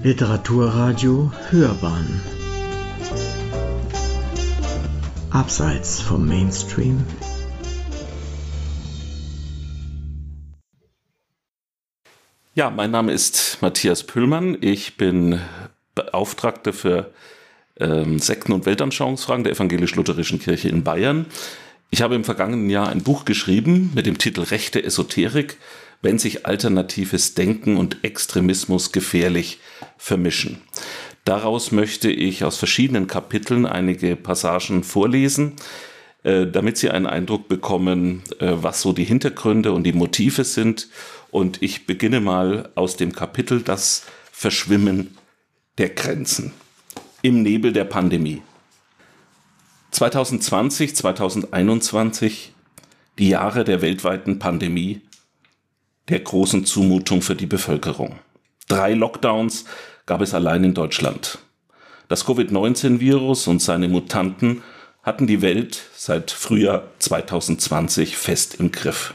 Literaturradio Hörbahn Abseits vom Mainstream Ja, mein Name ist Matthias Püllmann. Ich bin Beauftragter für ähm, Sekten- und Weltanschauungsfragen der Evangelisch-Lutherischen Kirche in Bayern. Ich habe im vergangenen Jahr ein Buch geschrieben mit dem Titel Rechte Esoterik, wenn sich alternatives Denken und Extremismus gefährlich vermischen. Daraus möchte ich aus verschiedenen Kapiteln einige Passagen vorlesen, äh, damit Sie einen Eindruck bekommen, äh, was so die Hintergründe und die Motive sind. Und ich beginne mal aus dem Kapitel Das Verschwimmen der Grenzen im Nebel der Pandemie. 2020, 2021, die Jahre der weltweiten Pandemie, der großen Zumutung für die Bevölkerung. Drei Lockdowns gab es allein in Deutschland. Das Covid-19-Virus und seine Mutanten hatten die Welt seit Frühjahr 2020 fest im Griff.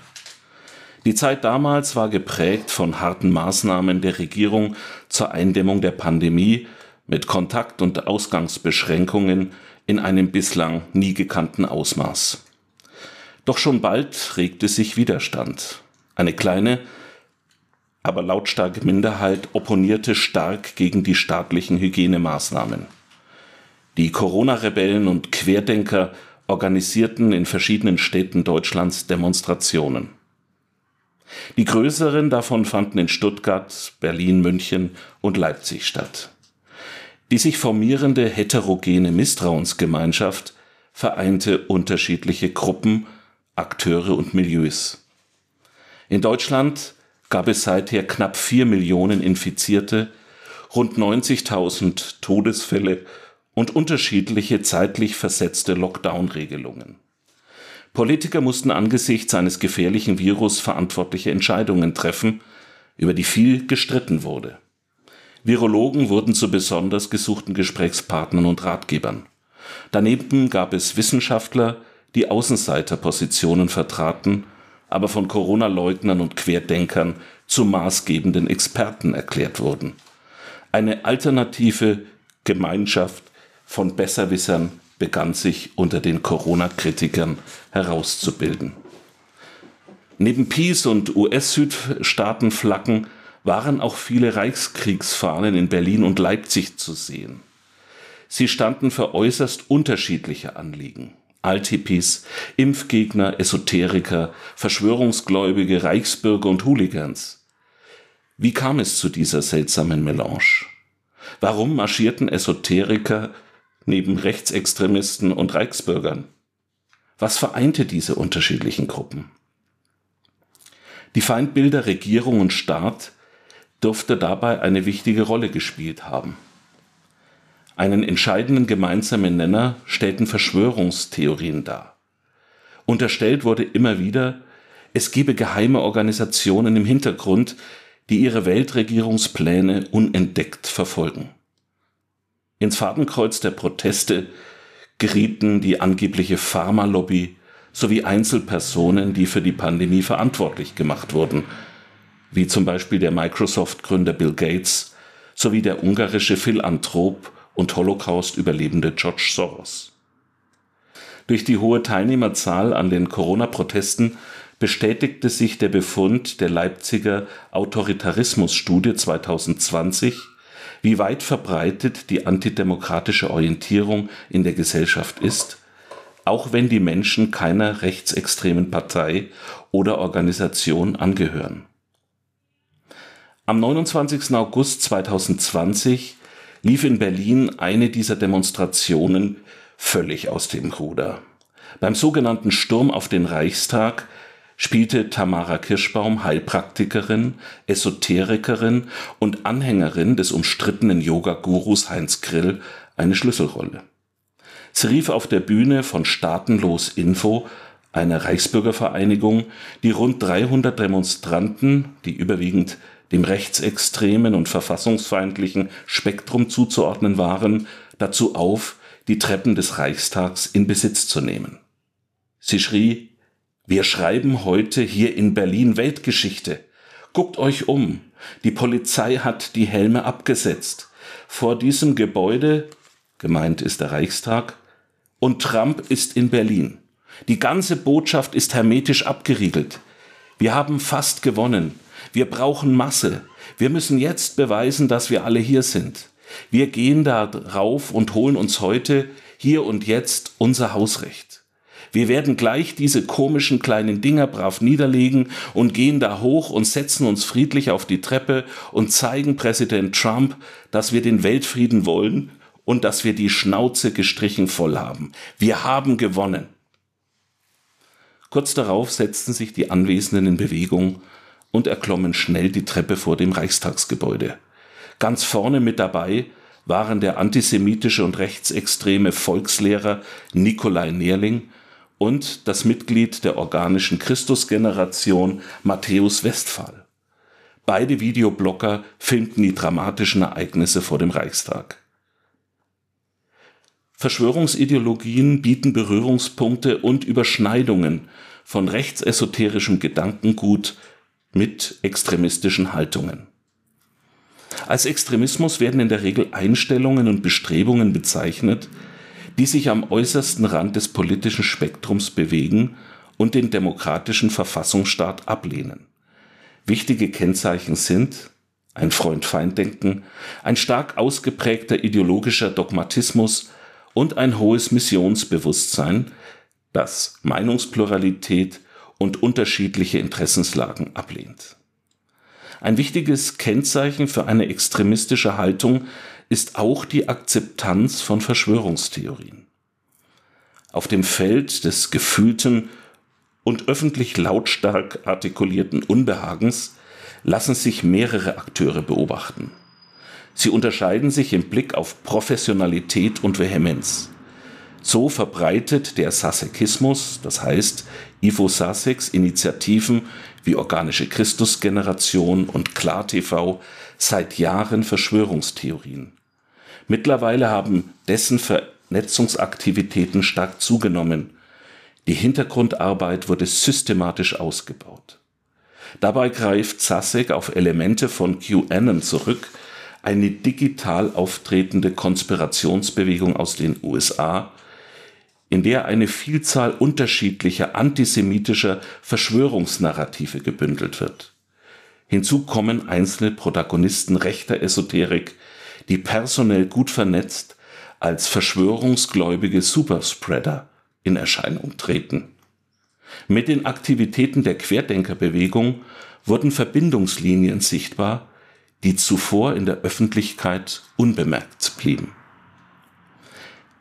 Die Zeit damals war geprägt von harten Maßnahmen der Regierung zur Eindämmung der Pandemie mit Kontakt- und Ausgangsbeschränkungen in einem bislang nie gekannten Ausmaß. Doch schon bald regte sich Widerstand. Eine kleine, aber lautstarke Minderheit opponierte stark gegen die staatlichen Hygienemaßnahmen. Die Corona-Rebellen und Querdenker organisierten in verschiedenen Städten Deutschlands Demonstrationen. Die größeren davon fanden in Stuttgart, Berlin, München und Leipzig statt. Die sich formierende heterogene Misstrauensgemeinschaft vereinte unterschiedliche Gruppen, Akteure und Milieus. In Deutschland gab es seither knapp vier Millionen Infizierte, rund 90.000 Todesfälle und unterschiedliche zeitlich versetzte Lockdown-Regelungen. Politiker mussten angesichts eines gefährlichen Virus verantwortliche Entscheidungen treffen, über die viel gestritten wurde. Virologen wurden zu besonders gesuchten Gesprächspartnern und Ratgebern. Daneben gab es Wissenschaftler, die Außenseiterpositionen vertraten, aber von Corona-Leugnern und Querdenkern zu maßgebenden Experten erklärt wurden. Eine alternative Gemeinschaft von Besserwissern begann sich unter den Corona-Kritikern herauszubilden. Neben Peace und US-Südstaatenflaggen waren auch viele Reichskriegsfahnen in Berlin und Leipzig zu sehen. Sie standen für äußerst unterschiedliche Anliegen. Altipis, Impfgegner, Esoteriker, Verschwörungsgläubige, Reichsbürger und Hooligans. Wie kam es zu dieser seltsamen Melange? Warum marschierten Esoteriker neben Rechtsextremisten und Reichsbürgern? Was vereinte diese unterschiedlichen Gruppen? Die Feindbilder Regierung und Staat dürfte dabei eine wichtige Rolle gespielt haben. Einen entscheidenden gemeinsamen Nenner stellten Verschwörungstheorien dar. Unterstellt wurde immer wieder, es gebe geheime Organisationen im Hintergrund, die ihre Weltregierungspläne unentdeckt verfolgen. Ins Fadenkreuz der Proteste gerieten die angebliche Pharmalobby sowie Einzelpersonen, die für die Pandemie verantwortlich gemacht wurden, wie zum Beispiel der Microsoft-Gründer Bill Gates sowie der ungarische Philanthrop und Holocaust-Überlebende George Soros. Durch die hohe Teilnehmerzahl an den Corona-Protesten bestätigte sich der Befund der Leipziger Autoritarismusstudie 2020, wie weit verbreitet die antidemokratische Orientierung in der Gesellschaft ist, auch wenn die Menschen keiner rechtsextremen Partei oder Organisation angehören. Am 29. August 2020 lief in Berlin eine dieser Demonstrationen völlig aus dem Ruder. Beim sogenannten Sturm auf den Reichstag spielte Tamara Kirschbaum, Heilpraktikerin, Esoterikerin und Anhängerin des umstrittenen Yoga-Gurus Heinz Grill, eine Schlüsselrolle. Sie rief auf der Bühne von Staatenlos Info, einer Reichsbürgervereinigung, die rund 300 Demonstranten, die überwiegend dem rechtsextremen und verfassungsfeindlichen Spektrum zuzuordnen waren, dazu auf, die Treppen des Reichstags in Besitz zu nehmen. Sie schrie, wir schreiben heute hier in Berlin Weltgeschichte. Guckt euch um. Die Polizei hat die Helme abgesetzt. Vor diesem Gebäude, gemeint ist der Reichstag, und Trump ist in Berlin. Die ganze Botschaft ist hermetisch abgeriegelt. Wir haben fast gewonnen. Wir brauchen Masse. Wir müssen jetzt beweisen, dass wir alle hier sind. Wir gehen da rauf und holen uns heute, hier und jetzt, unser Hausrecht. Wir werden gleich diese komischen kleinen Dinger brav niederlegen und gehen da hoch und setzen uns friedlich auf die Treppe und zeigen Präsident Trump, dass wir den Weltfrieden wollen und dass wir die Schnauze gestrichen voll haben. Wir haben gewonnen. Kurz darauf setzten sich die Anwesenden in Bewegung und erklommen schnell die Treppe vor dem Reichstagsgebäude. Ganz vorne mit dabei waren der antisemitische und rechtsextreme Volkslehrer Nikolai Nerling und das Mitglied der organischen Christusgeneration Matthäus Westphal. Beide Videoblogger filmten die dramatischen Ereignisse vor dem Reichstag. Verschwörungsideologien bieten Berührungspunkte und Überschneidungen von rechtsesoterischem Gedankengut mit extremistischen Haltungen. Als Extremismus werden in der Regel Einstellungen und Bestrebungen bezeichnet, die sich am äußersten Rand des politischen Spektrums bewegen und den demokratischen Verfassungsstaat ablehnen. Wichtige Kennzeichen sind ein Freund-Feind-Denken, ein stark ausgeprägter ideologischer Dogmatismus und ein hohes Missionsbewusstsein, das Meinungspluralität und unterschiedliche Interessenslagen ablehnt. Ein wichtiges Kennzeichen für eine extremistische Haltung ist auch die Akzeptanz von Verschwörungstheorien. Auf dem Feld des gefühlten und öffentlich lautstark artikulierten Unbehagens lassen sich mehrere Akteure beobachten. Sie unterscheiden sich im Blick auf Professionalität und Vehemenz. So verbreitet der Sasekismus, das heißt Ivo Saseks Initiativen wie Organische Christusgeneration und KlarTV seit Jahren Verschwörungstheorien. Mittlerweile haben dessen Vernetzungsaktivitäten stark zugenommen. Die Hintergrundarbeit wurde systematisch ausgebaut. Dabei greift Zasek auf Elemente von QAnon zurück, eine digital auftretende Konspirationsbewegung aus den USA, in der eine Vielzahl unterschiedlicher antisemitischer Verschwörungsnarrative gebündelt wird. Hinzu kommen einzelne Protagonisten rechter Esoterik, die personell gut vernetzt als verschwörungsgläubige Superspreader in Erscheinung treten. Mit den Aktivitäten der Querdenkerbewegung wurden Verbindungslinien sichtbar, die zuvor in der Öffentlichkeit unbemerkt blieben.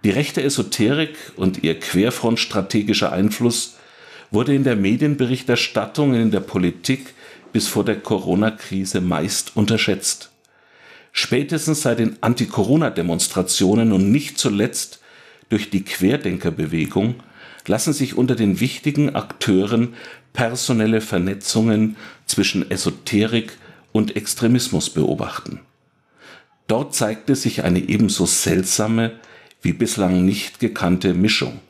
Die rechte Esoterik und ihr querfrontstrategischer Einfluss wurde in der Medienberichterstattung und in der Politik bis vor der Corona-Krise meist unterschätzt. Spätestens seit den Anti-Corona-Demonstrationen und nicht zuletzt durch die Querdenkerbewegung lassen sich unter den wichtigen Akteuren personelle Vernetzungen zwischen Esoterik und Extremismus beobachten. Dort zeigte sich eine ebenso seltsame wie bislang nicht gekannte Mischung.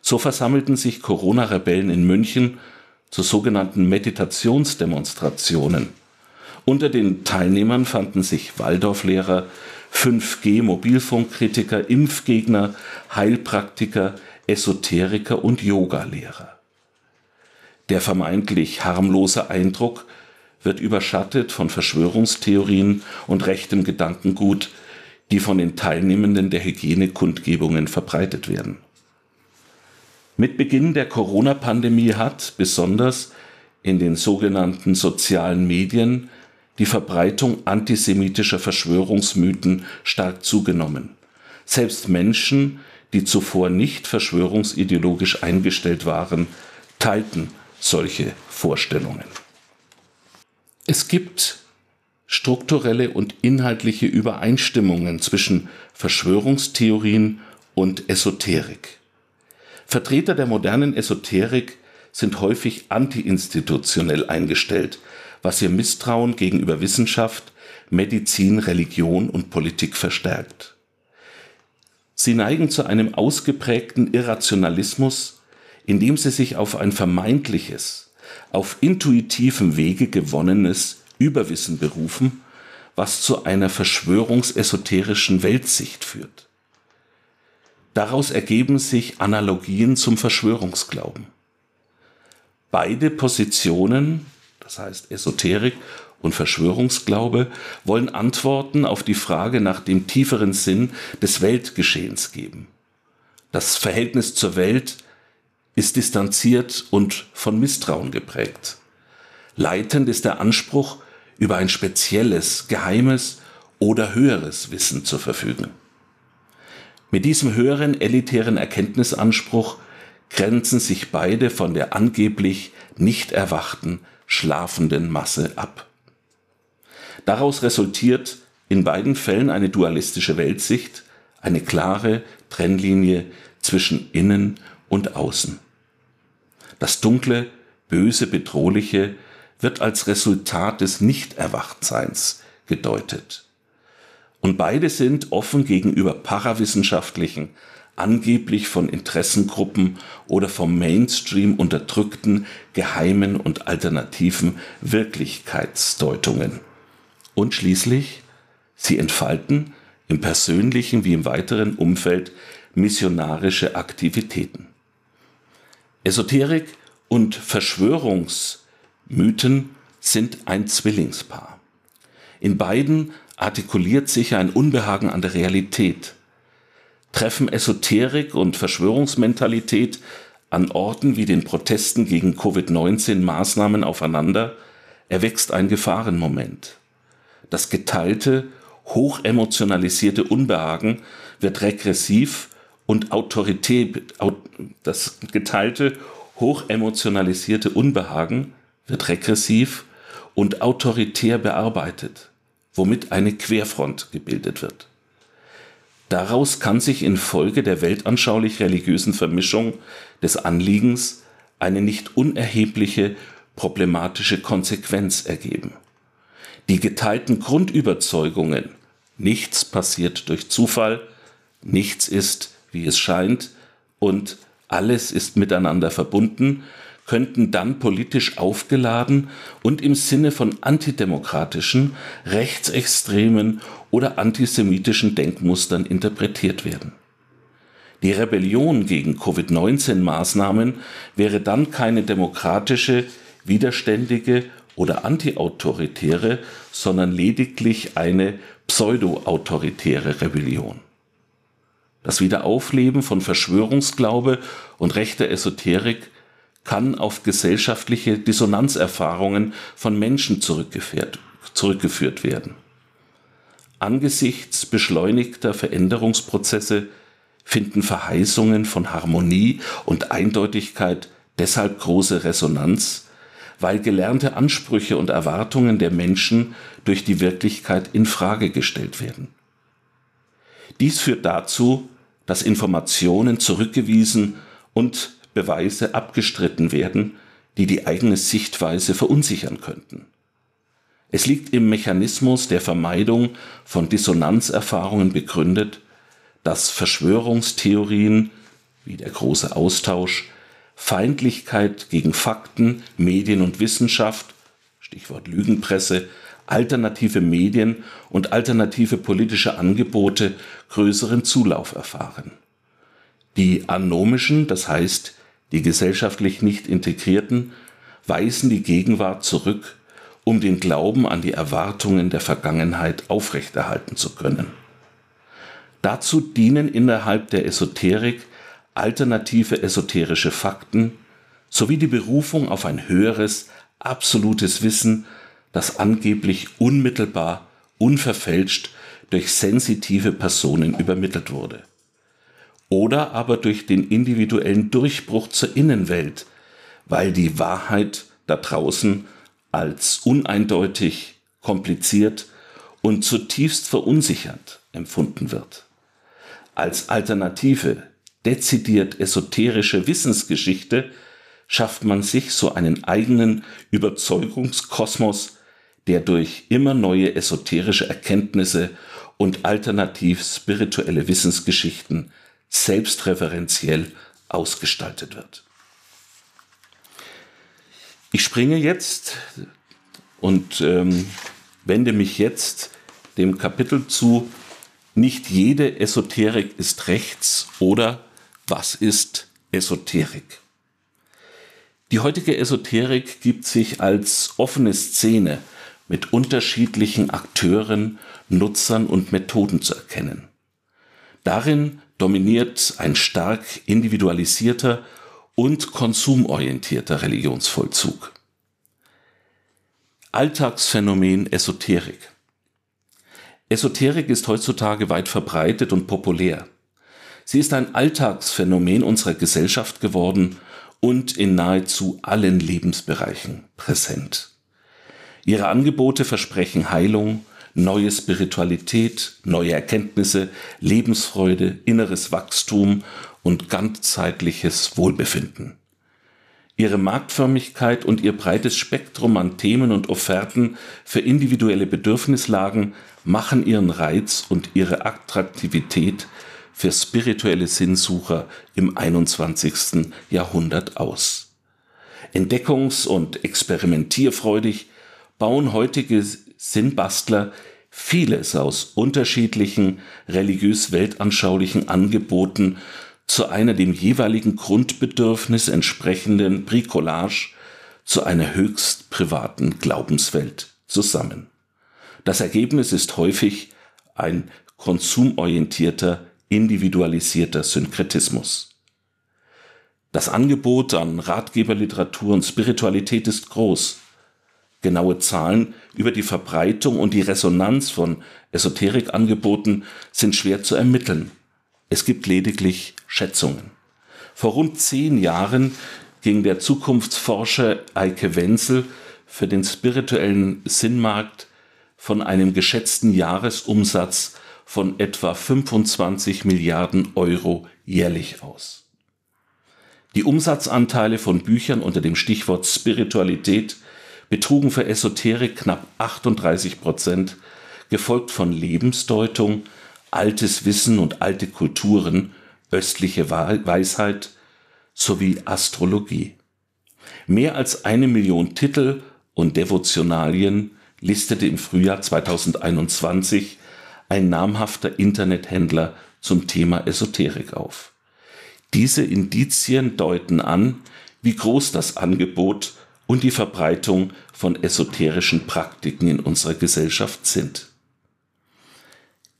So versammelten sich Corona-Rebellen in München zu sogenannten Meditationsdemonstrationen. Unter den Teilnehmern fanden sich Waldorflehrer, 5G-Mobilfunkkritiker, Impfgegner, Heilpraktiker, Esoteriker und Yogalehrer. Der vermeintlich harmlose Eindruck wird überschattet von Verschwörungstheorien und rechtem Gedankengut, die von den Teilnehmenden der Hygienekundgebungen verbreitet werden. Mit Beginn der Corona-Pandemie hat besonders in den sogenannten sozialen Medien die Verbreitung antisemitischer Verschwörungsmythen stark zugenommen. Selbst Menschen, die zuvor nicht verschwörungsideologisch eingestellt waren, teilten solche Vorstellungen. Es gibt strukturelle und inhaltliche Übereinstimmungen zwischen Verschwörungstheorien und Esoterik. Vertreter der modernen Esoterik sind häufig antiinstitutionell eingestellt, was ihr Misstrauen gegenüber Wissenschaft, Medizin, Religion und Politik verstärkt. Sie neigen zu einem ausgeprägten Irrationalismus, indem sie sich auf ein vermeintliches, auf intuitivem Wege gewonnenes Überwissen berufen, was zu einer verschwörungsesoterischen Weltsicht führt. Daraus ergeben sich Analogien zum Verschwörungsglauben. Beide Positionen, das heißt Esoterik und Verschwörungsglaube, wollen Antworten auf die Frage nach dem tieferen Sinn des Weltgeschehens geben. Das Verhältnis zur Welt ist distanziert und von Misstrauen geprägt. Leitend ist der Anspruch, über ein spezielles, geheimes oder höheres Wissen zu verfügen. Mit diesem höheren elitären Erkenntnisanspruch grenzen sich beide von der angeblich nicht erwachten, schlafenden Masse ab. Daraus resultiert in beiden Fällen eine dualistische Weltsicht, eine klare Trennlinie zwischen Innen und Außen. Das Dunkle, Böse, Bedrohliche wird als Resultat des Nichterwachtseins gedeutet. Und beide sind offen gegenüber parawissenschaftlichen, angeblich von Interessengruppen oder vom Mainstream unterdrückten geheimen und alternativen Wirklichkeitsdeutungen. Und schließlich, sie entfalten im persönlichen wie im weiteren Umfeld missionarische Aktivitäten. Esoterik und Verschwörungsmythen sind ein Zwillingspaar. In beiden artikuliert sich ein Unbehagen an der Realität. Treffen Esoterik und Verschwörungsmentalität an Orten wie den Protesten gegen Covid-19 Maßnahmen aufeinander, erwächst ein Gefahrenmoment. Das geteilte, hochemotionalisierte Unbehagen wird regressiv und Autorität, das geteilte, hochemotionalisierte Unbehagen wird regressiv und autoritär bearbeitet, womit eine Querfront gebildet wird. Daraus kann sich infolge der weltanschaulich-religiösen Vermischung des Anliegens eine nicht unerhebliche problematische Konsequenz ergeben. Die geteilten Grundüberzeugungen, nichts passiert durch Zufall, nichts ist wie es scheint, und alles ist miteinander verbunden, könnten dann politisch aufgeladen und im Sinne von antidemokratischen, rechtsextremen oder antisemitischen Denkmustern interpretiert werden. Die Rebellion gegen Covid-19-Maßnahmen wäre dann keine demokratische, widerständige oder antiautoritäre, sondern lediglich eine pseudo-autoritäre Rebellion. Das Wiederaufleben von Verschwörungsglaube und rechter Esoterik kann auf gesellschaftliche Dissonanzerfahrungen von Menschen zurückgeführt werden. Angesichts beschleunigter Veränderungsprozesse finden Verheißungen von Harmonie und Eindeutigkeit deshalb große Resonanz, weil gelernte Ansprüche und Erwartungen der Menschen durch die Wirklichkeit in Frage gestellt werden. Dies führt dazu, dass Informationen zurückgewiesen und Beweise abgestritten werden, die die eigene Sichtweise verunsichern könnten. Es liegt im Mechanismus der Vermeidung von Dissonanzerfahrungen begründet, dass Verschwörungstheorien wie der große Austausch, Feindlichkeit gegen Fakten, Medien und Wissenschaft, Stichwort Lügenpresse, alternative Medien und alternative politische Angebote größeren Zulauf erfahren. Die anomischen, das heißt die gesellschaftlich nicht integrierten, weisen die Gegenwart zurück, um den Glauben an die Erwartungen der Vergangenheit aufrechterhalten zu können. Dazu dienen innerhalb der Esoterik alternative esoterische Fakten sowie die Berufung auf ein höheres, absolutes Wissen das angeblich unmittelbar, unverfälscht durch sensitive Personen übermittelt wurde. Oder aber durch den individuellen Durchbruch zur Innenwelt, weil die Wahrheit da draußen als uneindeutig, kompliziert und zutiefst verunsichernd empfunden wird. Als alternative, dezidiert esoterische Wissensgeschichte schafft man sich so einen eigenen Überzeugungskosmos, der durch immer neue esoterische Erkenntnisse und alternativ spirituelle Wissensgeschichten selbstreferenziell ausgestaltet wird. Ich springe jetzt und ähm, wende mich jetzt dem Kapitel zu, nicht jede Esoterik ist rechts oder was ist Esoterik? Die heutige Esoterik gibt sich als offene Szene mit unterschiedlichen Akteuren, Nutzern und Methoden zu erkennen. Darin dominiert ein stark individualisierter und konsumorientierter Religionsvollzug. Alltagsphänomen Esoterik. Esoterik ist heutzutage weit verbreitet und populär. Sie ist ein Alltagsphänomen unserer Gesellschaft geworden und in nahezu allen Lebensbereichen präsent. Ihre Angebote versprechen Heilung, neue Spiritualität, neue Erkenntnisse, Lebensfreude, inneres Wachstum und ganzheitliches Wohlbefinden. Ihre Marktförmigkeit und ihr breites Spektrum an Themen und Offerten für individuelle Bedürfnislagen machen ihren Reiz und ihre Attraktivität für spirituelle Sinnsucher im 21. Jahrhundert aus. Entdeckungs- und experimentierfreudig bauen heutige Sinnbastler vieles aus unterschiedlichen religiös-weltanschaulichen Angeboten zu einer dem jeweiligen Grundbedürfnis entsprechenden Bricolage zu einer höchst privaten Glaubenswelt zusammen. Das Ergebnis ist häufig ein konsumorientierter, individualisierter Synkretismus. Das Angebot an Ratgeberliteratur und Spiritualität ist groß. Genaue Zahlen über die Verbreitung und die Resonanz von Esoterikangeboten sind schwer zu ermitteln. Es gibt lediglich Schätzungen. Vor rund zehn Jahren ging der Zukunftsforscher Eike Wenzel für den spirituellen Sinnmarkt von einem geschätzten Jahresumsatz von etwa 25 Milliarden Euro jährlich aus. Die Umsatzanteile von Büchern unter dem Stichwort Spiritualität betrugen für Esoterik knapp 38 Prozent, gefolgt von Lebensdeutung, altes Wissen und alte Kulturen, östliche Weisheit sowie Astrologie. Mehr als eine Million Titel und Devotionalien listete im Frühjahr 2021 ein namhafter Internethändler zum Thema Esoterik auf. Diese Indizien deuten an, wie groß das Angebot und die Verbreitung von esoterischen Praktiken in unserer Gesellschaft sind.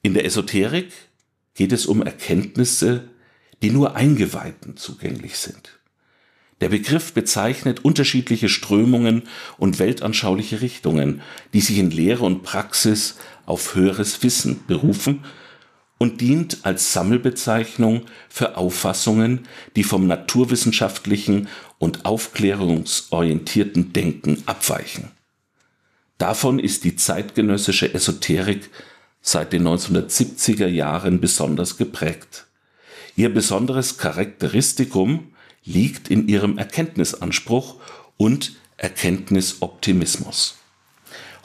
In der Esoterik geht es um Erkenntnisse, die nur Eingeweihten zugänglich sind. Der Begriff bezeichnet unterschiedliche Strömungen und weltanschauliche Richtungen, die sich in Lehre und Praxis auf höheres Wissen berufen und dient als Sammelbezeichnung für Auffassungen, die vom naturwissenschaftlichen und aufklärungsorientierten Denken abweichen. Davon ist die zeitgenössische Esoterik seit den 1970er Jahren besonders geprägt. Ihr besonderes Charakteristikum liegt in ihrem Erkenntnisanspruch und Erkenntnisoptimismus.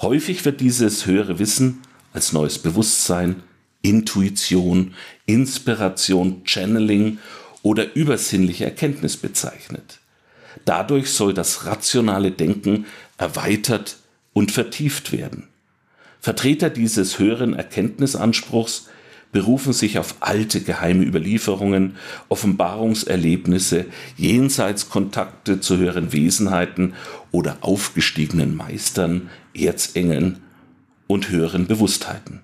Häufig wird dieses höhere Wissen als neues Bewusstsein, Intuition, Inspiration, Channeling oder übersinnliche Erkenntnis bezeichnet. Dadurch soll das rationale Denken erweitert und vertieft werden. Vertreter dieses höheren Erkenntnisanspruchs berufen sich auf alte geheime Überlieferungen, Offenbarungserlebnisse, Jenseitskontakte zu höheren Wesenheiten oder aufgestiegenen Meistern, Erzengeln und höheren Bewusstheiten.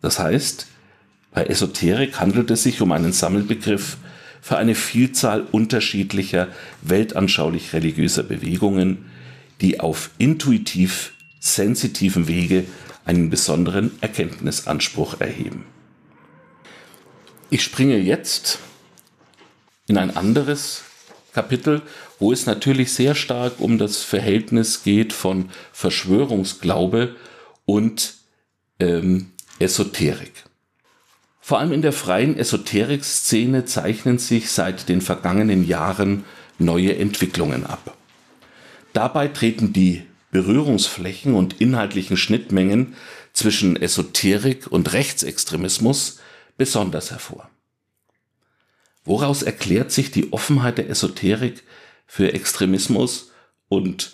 Das heißt, bei Esoterik handelt es sich um einen Sammelbegriff für eine Vielzahl unterschiedlicher weltanschaulich-religiöser Bewegungen, die auf intuitiv sensitiven Wege einen besonderen Erkenntnisanspruch erheben. Ich springe jetzt in ein anderes Kapitel, wo es natürlich sehr stark um das Verhältnis geht von Verschwörungsglaube und ähm, Esoterik. Vor allem in der freien Esoterik-Szene zeichnen sich seit den vergangenen Jahren neue Entwicklungen ab. Dabei treten die Berührungsflächen und inhaltlichen Schnittmengen zwischen Esoterik und Rechtsextremismus besonders hervor. Woraus erklärt sich die Offenheit der Esoterik für Extremismus und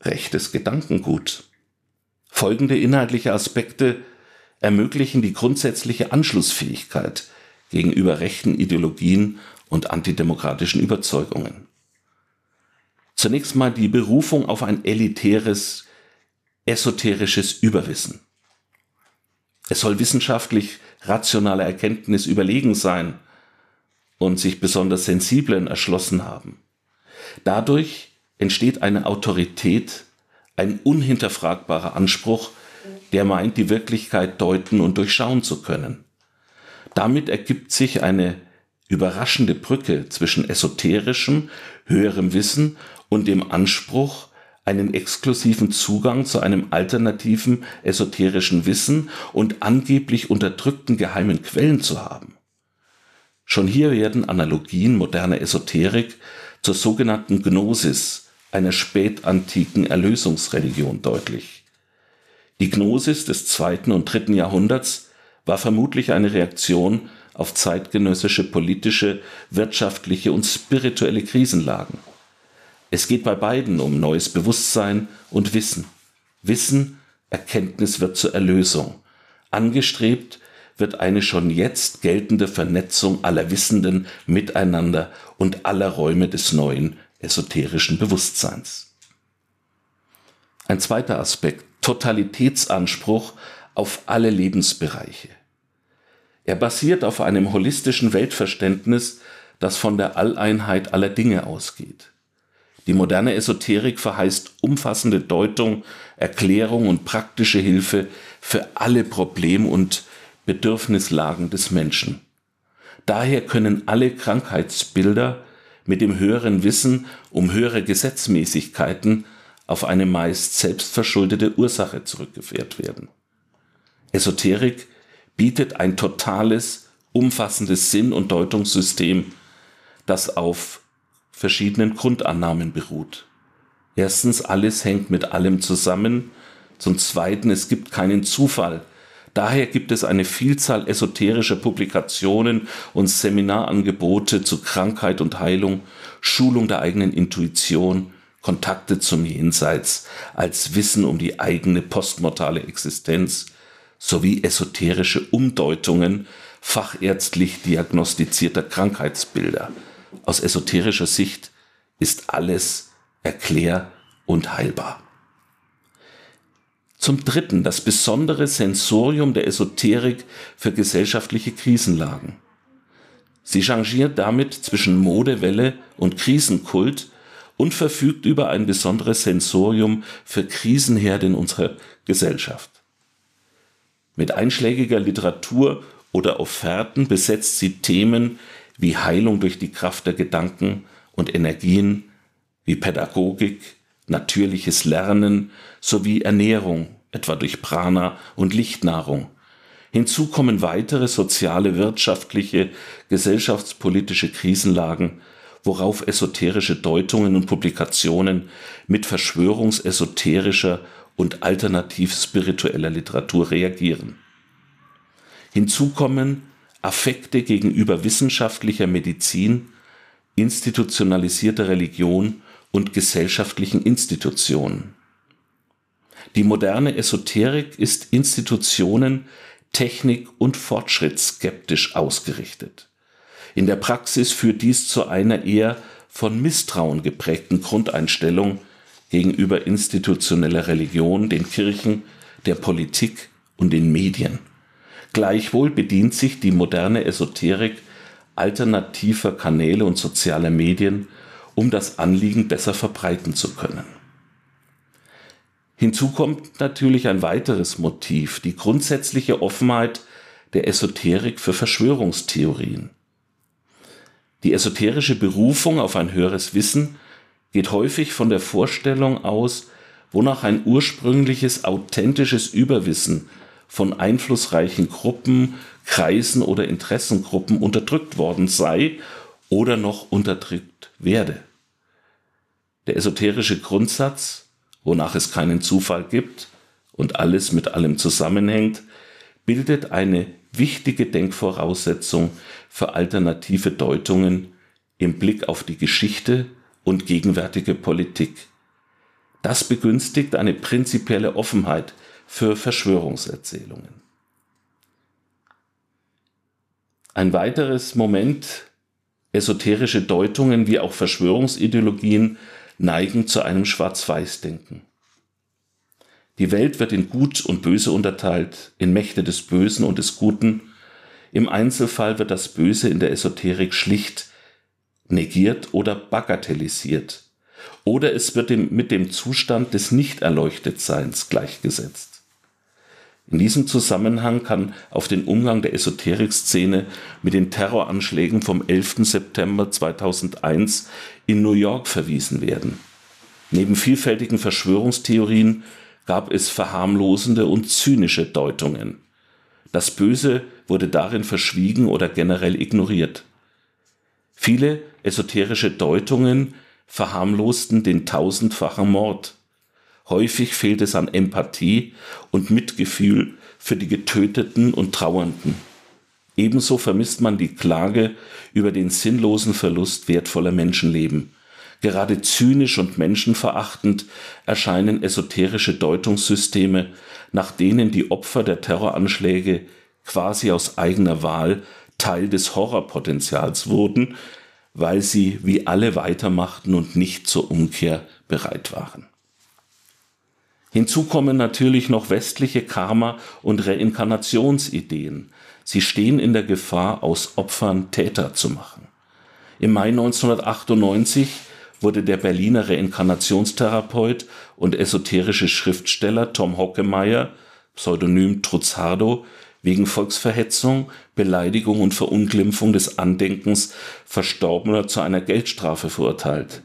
rechtes Gedankengut. Folgende inhaltliche Aspekte ermöglichen die grundsätzliche Anschlussfähigkeit gegenüber rechten Ideologien und antidemokratischen Überzeugungen. Zunächst mal die Berufung auf ein elitäres, esoterisches Überwissen. Es soll wissenschaftlich rationale Erkenntnis überlegen sein und sich besonders sensiblen erschlossen haben. Dadurch entsteht eine Autorität, ein unhinterfragbarer Anspruch, der meint, die Wirklichkeit deuten und durchschauen zu können. Damit ergibt sich eine überraschende Brücke zwischen esoterischem, höherem Wissen und dem Anspruch, einen exklusiven Zugang zu einem alternativen esoterischen Wissen und angeblich unterdrückten geheimen Quellen zu haben. Schon hier werden Analogien moderner Esoterik zur sogenannten Gnosis, einer spätantiken Erlösungsreligion deutlich. Die Gnosis des zweiten und dritten Jahrhunderts war vermutlich eine Reaktion auf zeitgenössische politische, wirtschaftliche und spirituelle Krisenlagen. Es geht bei beiden um neues Bewusstsein und Wissen. Wissen, Erkenntnis wird zur Erlösung. Angestrebt wird eine schon jetzt geltende Vernetzung aller Wissenden miteinander und aller Räume des neuen esoterischen Bewusstseins. Ein zweiter Aspekt, Totalitätsanspruch auf alle Lebensbereiche. Er basiert auf einem holistischen Weltverständnis, das von der Alleinheit aller Dinge ausgeht. Die moderne Esoterik verheißt umfassende Deutung, Erklärung und praktische Hilfe für alle Problem- und Bedürfnislagen des Menschen. Daher können alle Krankheitsbilder mit dem höheren Wissen um höhere Gesetzmäßigkeiten auf eine meist selbstverschuldete Ursache zurückgeführt werden. Esoterik bietet ein totales, umfassendes Sinn- und Deutungssystem, das auf verschiedenen Grundannahmen beruht. Erstens, alles hängt mit allem zusammen. Zum Zweiten, es gibt keinen Zufall. Daher gibt es eine Vielzahl esoterischer Publikationen und Seminarangebote zu Krankheit und Heilung, Schulung der eigenen Intuition, Kontakte zum Jenseits, als Wissen um die eigene postmortale Existenz sowie esoterische Umdeutungen fachärztlich diagnostizierter Krankheitsbilder. Aus esoterischer Sicht ist alles erklär- und heilbar. Zum Dritten das besondere Sensorium der Esoterik für gesellschaftliche Krisenlagen. Sie changiert damit zwischen Modewelle und Krisenkult und verfügt über ein besonderes Sensorium für Krisenherde in unserer Gesellschaft. Mit einschlägiger Literatur oder Offerten besetzt sie Themen wie Heilung durch die Kraft der Gedanken und Energien, wie Pädagogik, natürliches Lernen sowie Ernährung, etwa durch Prana und Lichtnahrung. Hinzu kommen weitere soziale, wirtschaftliche, gesellschaftspolitische Krisenlagen, worauf esoterische Deutungen und Publikationen mit verschwörungsesoterischer und alternativ spiritueller Literatur reagieren. Hinzu kommen Affekte gegenüber wissenschaftlicher Medizin, institutionalisierter Religion und gesellschaftlichen Institutionen. Die moderne Esoterik ist Institutionen, Technik und Fortschritt skeptisch ausgerichtet. In der Praxis führt dies zu einer eher von Misstrauen geprägten Grundeinstellung gegenüber institutioneller Religion, den Kirchen, der Politik und den Medien. Gleichwohl bedient sich die moderne Esoterik alternativer Kanäle und sozialer Medien, um das Anliegen besser verbreiten zu können. Hinzu kommt natürlich ein weiteres Motiv, die grundsätzliche Offenheit der Esoterik für Verschwörungstheorien. Die esoterische Berufung auf ein höheres Wissen geht häufig von der Vorstellung aus, wonach ein ursprüngliches, authentisches Überwissen von einflussreichen Gruppen, Kreisen oder Interessengruppen unterdrückt worden sei oder noch unterdrückt werde. Der esoterische Grundsatz, wonach es keinen Zufall gibt und alles mit allem zusammenhängt, bildet eine wichtige Denkvoraussetzung für alternative Deutungen im Blick auf die Geschichte und gegenwärtige Politik. Das begünstigt eine prinzipielle Offenheit für Verschwörungserzählungen. Ein weiteres Moment, esoterische Deutungen wie auch Verschwörungsideologien neigen zu einem Schwarz-Weiß-Denken. Die Welt wird in Gut und Böse unterteilt, in Mächte des Bösen und des Guten. Im Einzelfall wird das Böse in der Esoterik schlicht negiert oder bagatellisiert. Oder es wird mit dem Zustand des Nichterleuchtetseins gleichgesetzt. In diesem Zusammenhang kann auf den Umgang der Esoterikszene mit den Terroranschlägen vom 11. September 2001 in New York verwiesen werden. Neben vielfältigen Verschwörungstheorien gab es verharmlosende und zynische Deutungen. Das Böse wurde darin verschwiegen oder generell ignoriert. Viele esoterische Deutungen verharmlosten den tausendfachen Mord. Häufig fehlt es an Empathie und Mitgefühl für die Getöteten und Trauernden. Ebenso vermisst man die Klage über den sinnlosen Verlust wertvoller Menschenleben. Gerade zynisch und menschenverachtend erscheinen esoterische Deutungssysteme, nach denen die Opfer der Terroranschläge quasi aus eigener Wahl Teil des Horrorpotenzials wurden, weil sie wie alle weitermachten und nicht zur Umkehr bereit waren. Hinzu kommen natürlich noch westliche Karma- und Reinkarnationsideen. Sie stehen in der Gefahr, aus Opfern Täter zu machen. Im Mai 1998 wurde der Berliner Reinkarnationstherapeut und esoterische Schriftsteller Tom Hockemeyer, Pseudonym Truzzardo, wegen Volksverhetzung, Beleidigung und Verunglimpfung des Andenkens Verstorbener zu einer Geldstrafe verurteilt.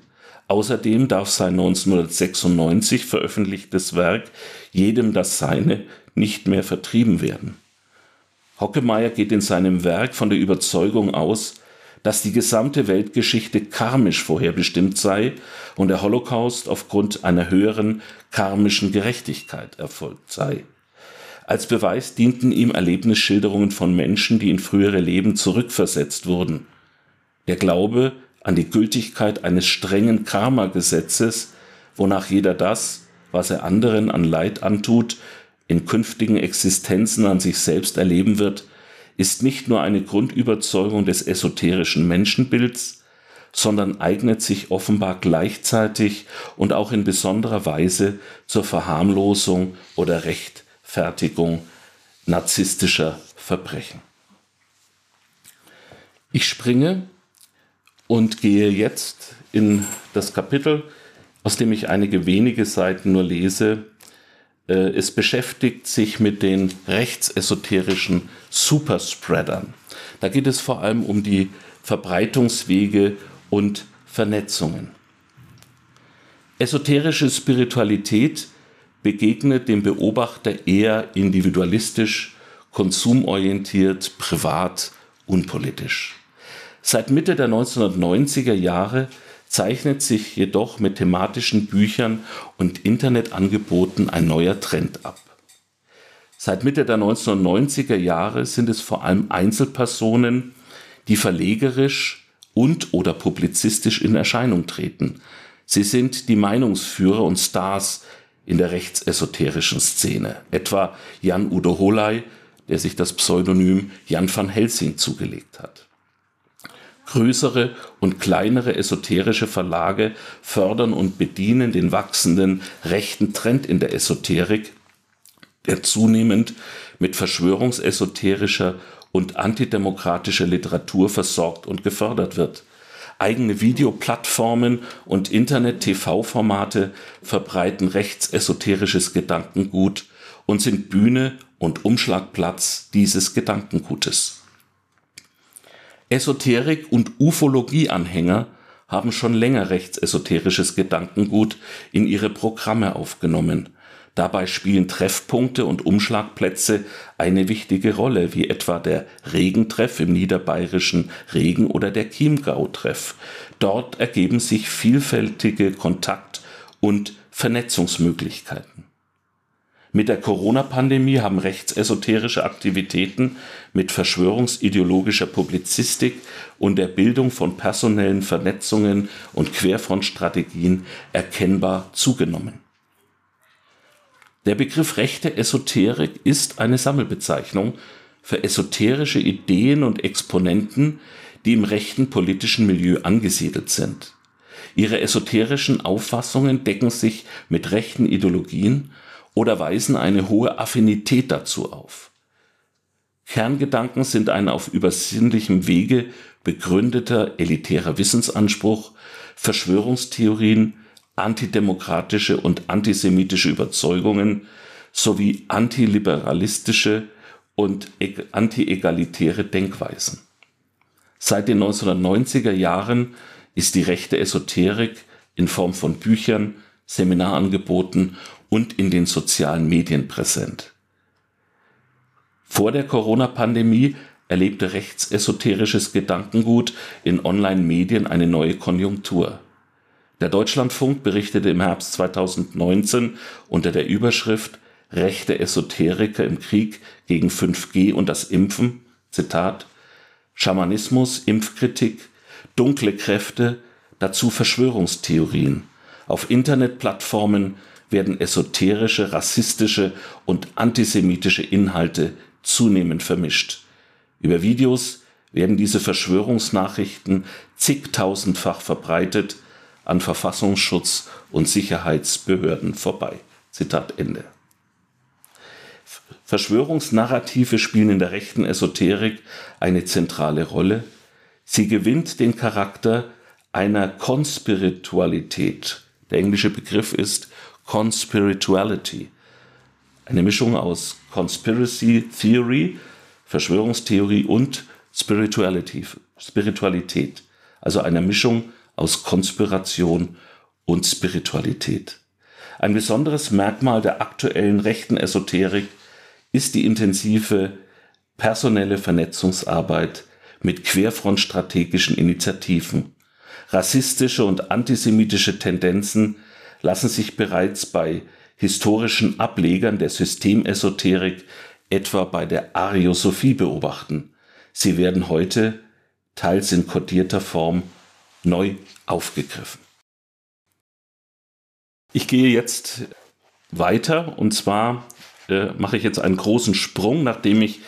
Außerdem darf sein 1996 veröffentlichtes Werk Jedem das Seine nicht mehr vertrieben werden. Hockemeyer geht in seinem Werk von der Überzeugung aus, dass die gesamte Weltgeschichte karmisch vorherbestimmt sei und der Holocaust aufgrund einer höheren karmischen Gerechtigkeit erfolgt sei. Als Beweis dienten ihm Erlebnisschilderungen von Menschen, die in frühere Leben zurückversetzt wurden. Der Glaube an die Gültigkeit eines strengen Karma-Gesetzes, wonach jeder das, was er anderen an Leid antut, in künftigen Existenzen an sich selbst erleben wird, ist nicht nur eine Grundüberzeugung des esoterischen Menschenbilds, sondern eignet sich offenbar gleichzeitig und auch in besonderer Weise zur Verharmlosung oder Rechtfertigung narzisstischer Verbrechen. Ich springe und gehe jetzt in das Kapitel, aus dem ich einige wenige Seiten nur lese, äh, es beschäftigt sich mit den rechtsesoterischen Superspreadern. Da geht es vor allem um die Verbreitungswege und Vernetzungen. Esoterische Spiritualität begegnet dem Beobachter eher individualistisch, konsumorientiert, privat, unpolitisch. Seit Mitte der 1990er Jahre zeichnet sich jedoch mit thematischen Büchern und Internetangeboten ein neuer Trend ab. Seit Mitte der 1990er Jahre sind es vor allem Einzelpersonen, die verlegerisch und oder publizistisch in Erscheinung treten. Sie sind die Meinungsführer und Stars in der rechtsesoterischen Szene, etwa Jan Udo Holey, der sich das Pseudonym Jan van Helsing zugelegt hat. Größere und kleinere esoterische Verlage fördern und bedienen den wachsenden rechten Trend in der Esoterik, der zunehmend mit verschwörungsesoterischer und antidemokratischer Literatur versorgt und gefördert wird. Eigene Videoplattformen und Internet-TV-Formate verbreiten rechtsesoterisches Gedankengut und sind Bühne und Umschlagplatz dieses Gedankengutes. Esoterik- und Ufologie-Anhänger haben schon länger rechtsesoterisches Gedankengut in ihre Programme aufgenommen. Dabei spielen Treffpunkte und Umschlagplätze eine wichtige Rolle, wie etwa der Regentreff im niederbayerischen Regen oder der Chiemgau-Treff. Dort ergeben sich vielfältige Kontakt- und Vernetzungsmöglichkeiten. Mit der Corona-Pandemie haben rechtsesoterische Aktivitäten mit verschwörungsideologischer Publizistik und der Bildung von personellen Vernetzungen und Querfrontstrategien erkennbar zugenommen. Der Begriff rechte Esoterik ist eine Sammelbezeichnung für esoterische Ideen und Exponenten, die im rechten politischen Milieu angesiedelt sind. Ihre esoterischen Auffassungen decken sich mit rechten Ideologien oder weisen eine hohe Affinität dazu auf. Kerngedanken sind ein auf übersinnlichem Wege begründeter elitärer Wissensanspruch, Verschwörungstheorien, antidemokratische und antisemitische Überzeugungen sowie antiliberalistische und antiegalitäre Denkweisen. Seit den 1990er Jahren ist die rechte Esoterik in Form von Büchern, Seminarangeboten und in den sozialen Medien präsent. Vor der Corona-Pandemie erlebte rechtsesoterisches Gedankengut in Online-Medien eine neue Konjunktur. Der Deutschlandfunk berichtete im Herbst 2019 unter der Überschrift Rechte Esoteriker im Krieg gegen 5G und das Impfen, Zitat, Schamanismus, Impfkritik, dunkle Kräfte, dazu Verschwörungstheorien. Auf Internetplattformen werden esoterische, rassistische und antisemitische Inhalte zunehmend vermischt. Über Videos werden diese Verschwörungsnachrichten zigtausendfach verbreitet, an Verfassungsschutz und Sicherheitsbehörden vorbei. Zitat Ende. Verschwörungsnarrative spielen in der rechten Esoterik eine zentrale Rolle. Sie gewinnt den Charakter einer Konspiritualität. Der englische Begriff ist Conspirituality. Eine Mischung aus Conspiracy Theory, Verschwörungstheorie und Spirituality, Spiritualität. Also einer Mischung aus Konspiration und Spiritualität. Ein besonderes Merkmal der aktuellen rechten Esoterik ist die intensive personelle Vernetzungsarbeit mit querfrontstrategischen Initiativen. Rassistische und antisemitische Tendenzen lassen sich bereits bei historischen Ablegern der Systemesoterik, etwa bei der Ariosophie, beobachten. Sie werden heute, teils in kodierter Form, neu aufgegriffen. Ich gehe jetzt weiter und zwar äh, mache ich jetzt einen großen Sprung, nachdem ich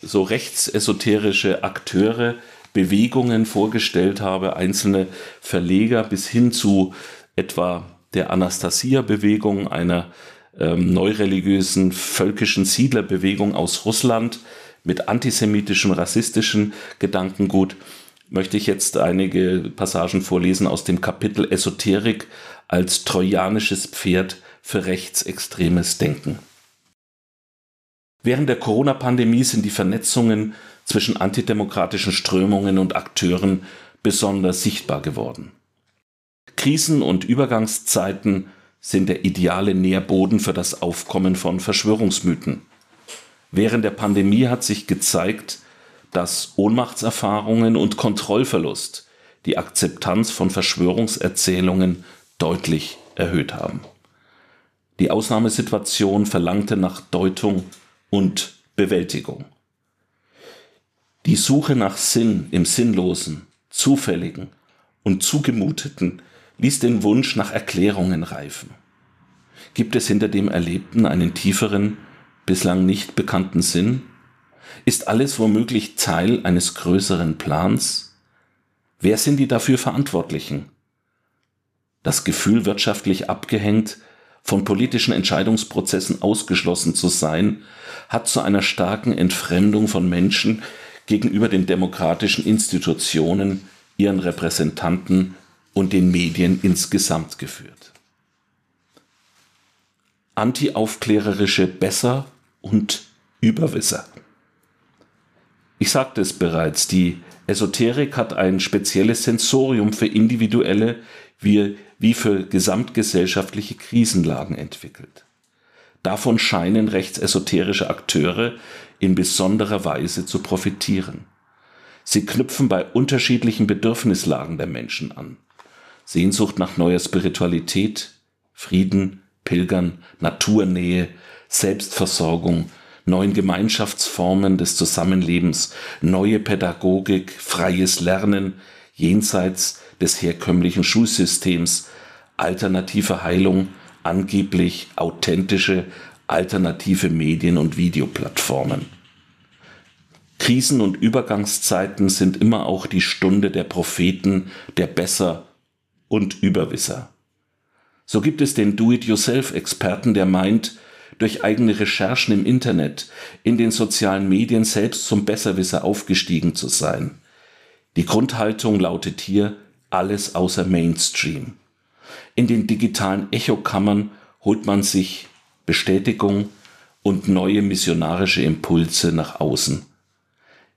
so rechtsesoterische Akteure, Bewegungen vorgestellt habe, einzelne Verleger bis hin zu etwa der Anastasia-Bewegung, einer ähm, neureligiösen völkischen Siedlerbewegung aus Russland mit antisemitischem, rassistischem Gedankengut, möchte ich jetzt einige Passagen vorlesen aus dem Kapitel Esoterik als trojanisches Pferd für rechtsextremes Denken. Während der Corona-Pandemie sind die Vernetzungen zwischen antidemokratischen Strömungen und Akteuren besonders sichtbar geworden. Krisen und Übergangszeiten sind der ideale Nährboden für das Aufkommen von Verschwörungsmythen. Während der Pandemie hat sich gezeigt, dass Ohnmachtserfahrungen und Kontrollverlust die Akzeptanz von Verschwörungserzählungen deutlich erhöht haben. Die Ausnahmesituation verlangte nach Deutung und Bewältigung. Die Suche nach Sinn im Sinnlosen, Zufälligen und Zugemuteten ließ den Wunsch nach Erklärungen reifen. Gibt es hinter dem Erlebten einen tieferen, bislang nicht bekannten Sinn? Ist alles womöglich Teil eines größeren Plans? Wer sind die dafür Verantwortlichen? Das Gefühl, wirtschaftlich abgehängt, von politischen Entscheidungsprozessen ausgeschlossen zu sein, hat zu einer starken Entfremdung von Menschen gegenüber den demokratischen Institutionen, ihren Repräsentanten und den Medien insgesamt geführt. Antiaufklärerische Besser und Überwisser. Ich sagte es bereits, die Esoterik hat ein spezielles Sensorium für individuelle wie, wie für gesamtgesellschaftliche Krisenlagen entwickelt. Davon scheinen rechtsesoterische Akteure in besonderer Weise zu profitieren. Sie knüpfen bei unterschiedlichen Bedürfnislagen der Menschen an. Sehnsucht nach neuer Spiritualität, Frieden, Pilgern, Naturnähe, Selbstversorgung, neuen Gemeinschaftsformen des Zusammenlebens, neue Pädagogik, freies Lernen, jenseits des herkömmlichen Schulsystems, alternative Heilung, angeblich authentische, alternative Medien und Videoplattformen. Krisen und Übergangszeiten sind immer auch die Stunde der Propheten, der Besser und Überwisser. So gibt es den Do-it-yourself-Experten, der meint, durch eigene Recherchen im Internet, in den sozialen Medien selbst zum Besserwisser aufgestiegen zu sein. Die Grundhaltung lautet hier alles außer Mainstream. In den digitalen Echokammern holt man sich Bestätigung und neue missionarische Impulse nach außen.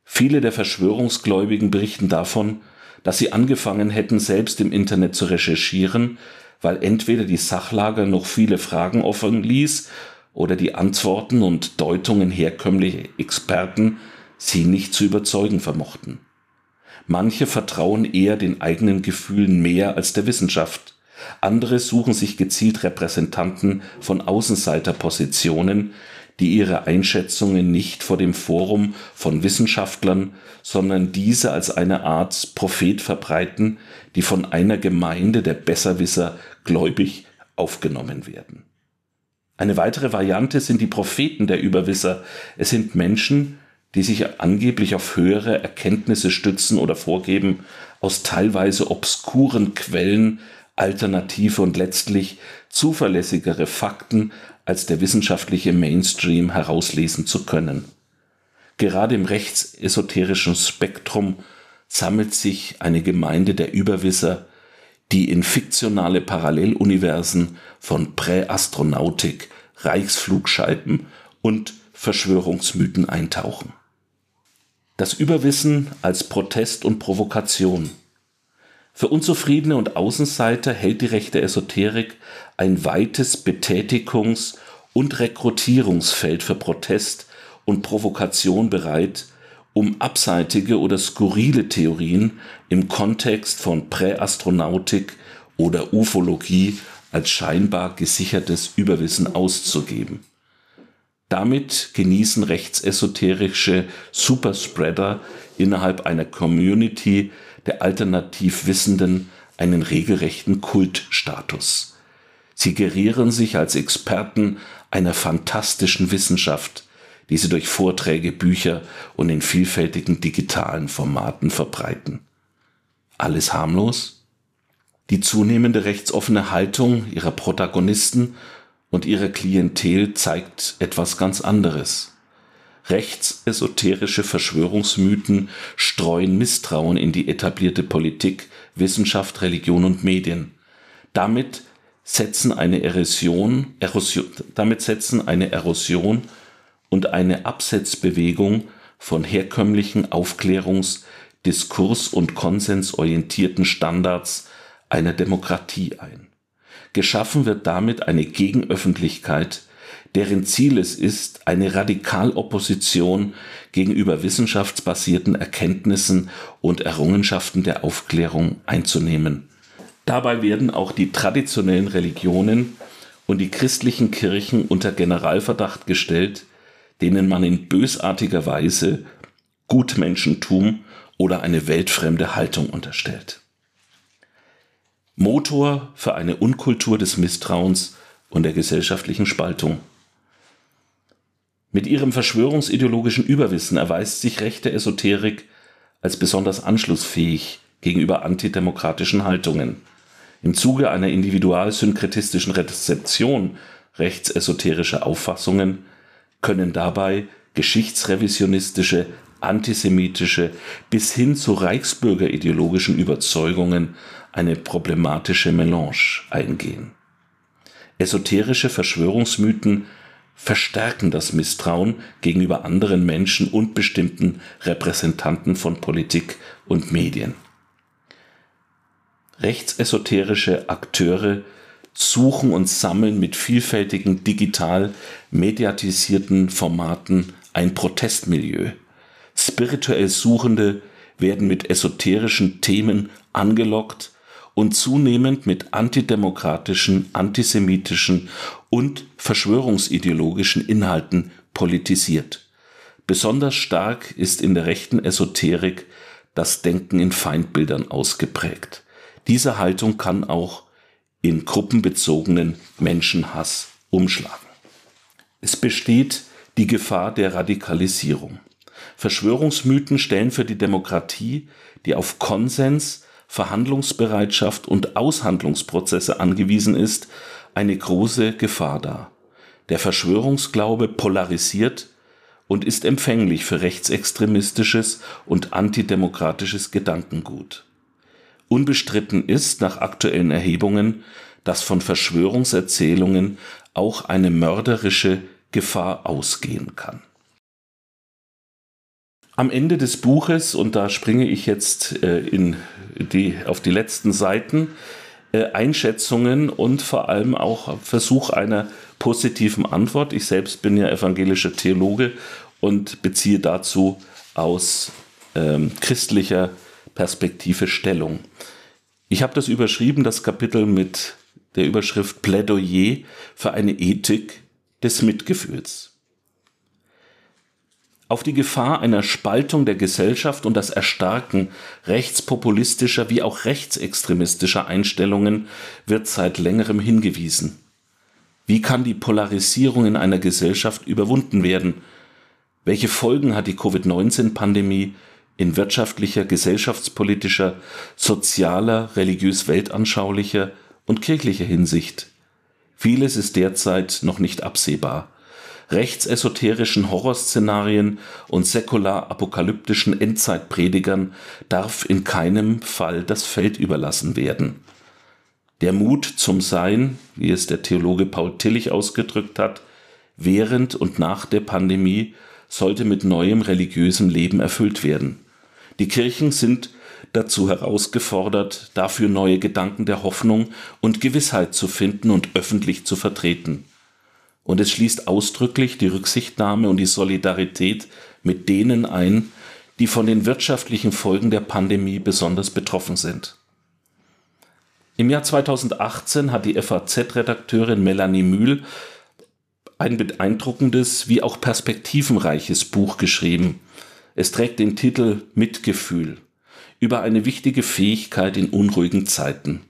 Viele der Verschwörungsgläubigen berichten davon, dass sie angefangen hätten, selbst im Internet zu recherchieren, weil entweder die Sachlage noch viele Fragen offen ließ oder die Antworten und Deutungen herkömmlicher Experten sie nicht zu überzeugen vermochten. Manche vertrauen eher den eigenen Gefühlen mehr als der Wissenschaft. Andere suchen sich gezielt Repräsentanten von Außenseiterpositionen, die ihre Einschätzungen nicht vor dem Forum von Wissenschaftlern, sondern diese als eine Art Prophet verbreiten, die von einer Gemeinde der Besserwisser gläubig aufgenommen werden. Eine weitere Variante sind die Propheten der Überwisser. Es sind Menschen, die sich angeblich auf höhere Erkenntnisse stützen oder vorgeben, aus teilweise obskuren Quellen alternative und letztlich zuverlässigere Fakten als der wissenschaftliche Mainstream herauslesen zu können. Gerade im rechtsesoterischen Spektrum sammelt sich eine Gemeinde der Überwisser, die in fiktionale Paralleluniversen von Präastronautik, Reichsflugscheiben und Verschwörungsmythen eintauchen. Das Überwissen als Protest und Provokation – für Unzufriedene und Außenseiter hält die rechte Esoterik ein weites Betätigungs- und Rekrutierungsfeld für Protest und Provokation bereit, um abseitige oder skurrile Theorien im Kontext von Präastronautik oder Ufologie als scheinbar gesichertes Überwissen auszugeben. Damit genießen rechtsesoterische Superspreader innerhalb einer Community der alternativ Wissenden einen regelrechten Kultstatus. Sie gerieren sich als Experten einer fantastischen Wissenschaft, die sie durch Vorträge, Bücher und in vielfältigen digitalen Formaten verbreiten. Alles harmlos? Die zunehmende rechtsoffene Haltung ihrer Protagonisten und ihrer Klientel zeigt etwas ganz anderes. Rechtsesoterische Verschwörungsmythen streuen Misstrauen in die etablierte Politik, Wissenschaft, Religion und Medien. Damit setzen eine Erosion, Erosion, damit setzen eine Erosion und eine Absetzbewegung von herkömmlichen Aufklärungs-, Diskurs- und konsensorientierten Standards einer Demokratie ein. Geschaffen wird damit eine Gegenöffentlichkeit, deren Ziel es ist, eine Radikalopposition gegenüber wissenschaftsbasierten Erkenntnissen und Errungenschaften der Aufklärung einzunehmen. Dabei werden auch die traditionellen Religionen und die christlichen Kirchen unter Generalverdacht gestellt, denen man in bösartiger Weise Gutmenschentum oder eine weltfremde Haltung unterstellt. Motor für eine Unkultur des Misstrauens und der gesellschaftlichen Spaltung. Mit ihrem verschwörungsideologischen Überwissen erweist sich rechte Esoterik als besonders anschlussfähig gegenüber antidemokratischen Haltungen. Im Zuge einer individualsynkretistischen Rezeption rechtsesoterischer Auffassungen können dabei geschichtsrevisionistische, antisemitische bis hin zu reichsbürgerideologischen Überzeugungen eine problematische Melange eingehen. Esoterische Verschwörungsmythen verstärken das Misstrauen gegenüber anderen Menschen und bestimmten Repräsentanten von Politik und Medien. Rechtsesoterische Akteure suchen und sammeln mit vielfältigen digital mediatisierten Formaten ein Protestmilieu. Spirituell Suchende werden mit esoterischen Themen angelockt und zunehmend mit antidemokratischen, antisemitischen und verschwörungsideologischen Inhalten politisiert. Besonders stark ist in der rechten Esoterik das Denken in Feindbildern ausgeprägt. Diese Haltung kann auch in gruppenbezogenen Menschenhass umschlagen. Es besteht die Gefahr der Radikalisierung. Verschwörungsmythen stellen für die Demokratie, die auf Konsens, Verhandlungsbereitschaft und Aushandlungsprozesse angewiesen ist, eine große Gefahr dar. Der Verschwörungsglaube polarisiert und ist empfänglich für rechtsextremistisches und antidemokratisches Gedankengut. Unbestritten ist nach aktuellen Erhebungen, dass von Verschwörungserzählungen auch eine mörderische Gefahr ausgehen kann. Am Ende des Buches, und da springe ich jetzt äh, in die, auf die letzten Seiten, äh, Einschätzungen und vor allem auch Versuch einer positiven Antwort. Ich selbst bin ja evangelischer Theologe und beziehe dazu aus ähm, christlicher Perspektive Stellung. Ich habe das überschrieben, das Kapitel mit der Überschrift Plädoyer für eine Ethik des Mitgefühls auf die Gefahr einer Spaltung der Gesellschaft und das Erstarken rechtspopulistischer wie auch rechtsextremistischer Einstellungen wird seit längerem hingewiesen. Wie kann die Polarisierung in einer Gesellschaft überwunden werden? Welche Folgen hat die Covid-19-Pandemie in wirtschaftlicher, gesellschaftspolitischer, sozialer, religiös-weltanschaulicher und kirchlicher Hinsicht? Vieles ist derzeit noch nicht absehbar rechtsesoterischen Horrorszenarien und säkular-apokalyptischen Endzeitpredigern darf in keinem Fall das Feld überlassen werden. Der Mut zum Sein, wie es der Theologe Paul Tillich ausgedrückt hat, während und nach der Pandemie sollte mit neuem religiösem Leben erfüllt werden. Die Kirchen sind dazu herausgefordert, dafür neue Gedanken der Hoffnung und Gewissheit zu finden und öffentlich zu vertreten und es schließt ausdrücklich die Rücksichtnahme und die Solidarität mit denen ein, die von den wirtschaftlichen Folgen der Pandemie besonders betroffen sind. Im Jahr 2018 hat die FAZ-Redakteurin Melanie Mühl ein beeindruckendes wie auch perspektivenreiches Buch geschrieben. Es trägt den Titel Mitgefühl über eine wichtige Fähigkeit in unruhigen Zeiten.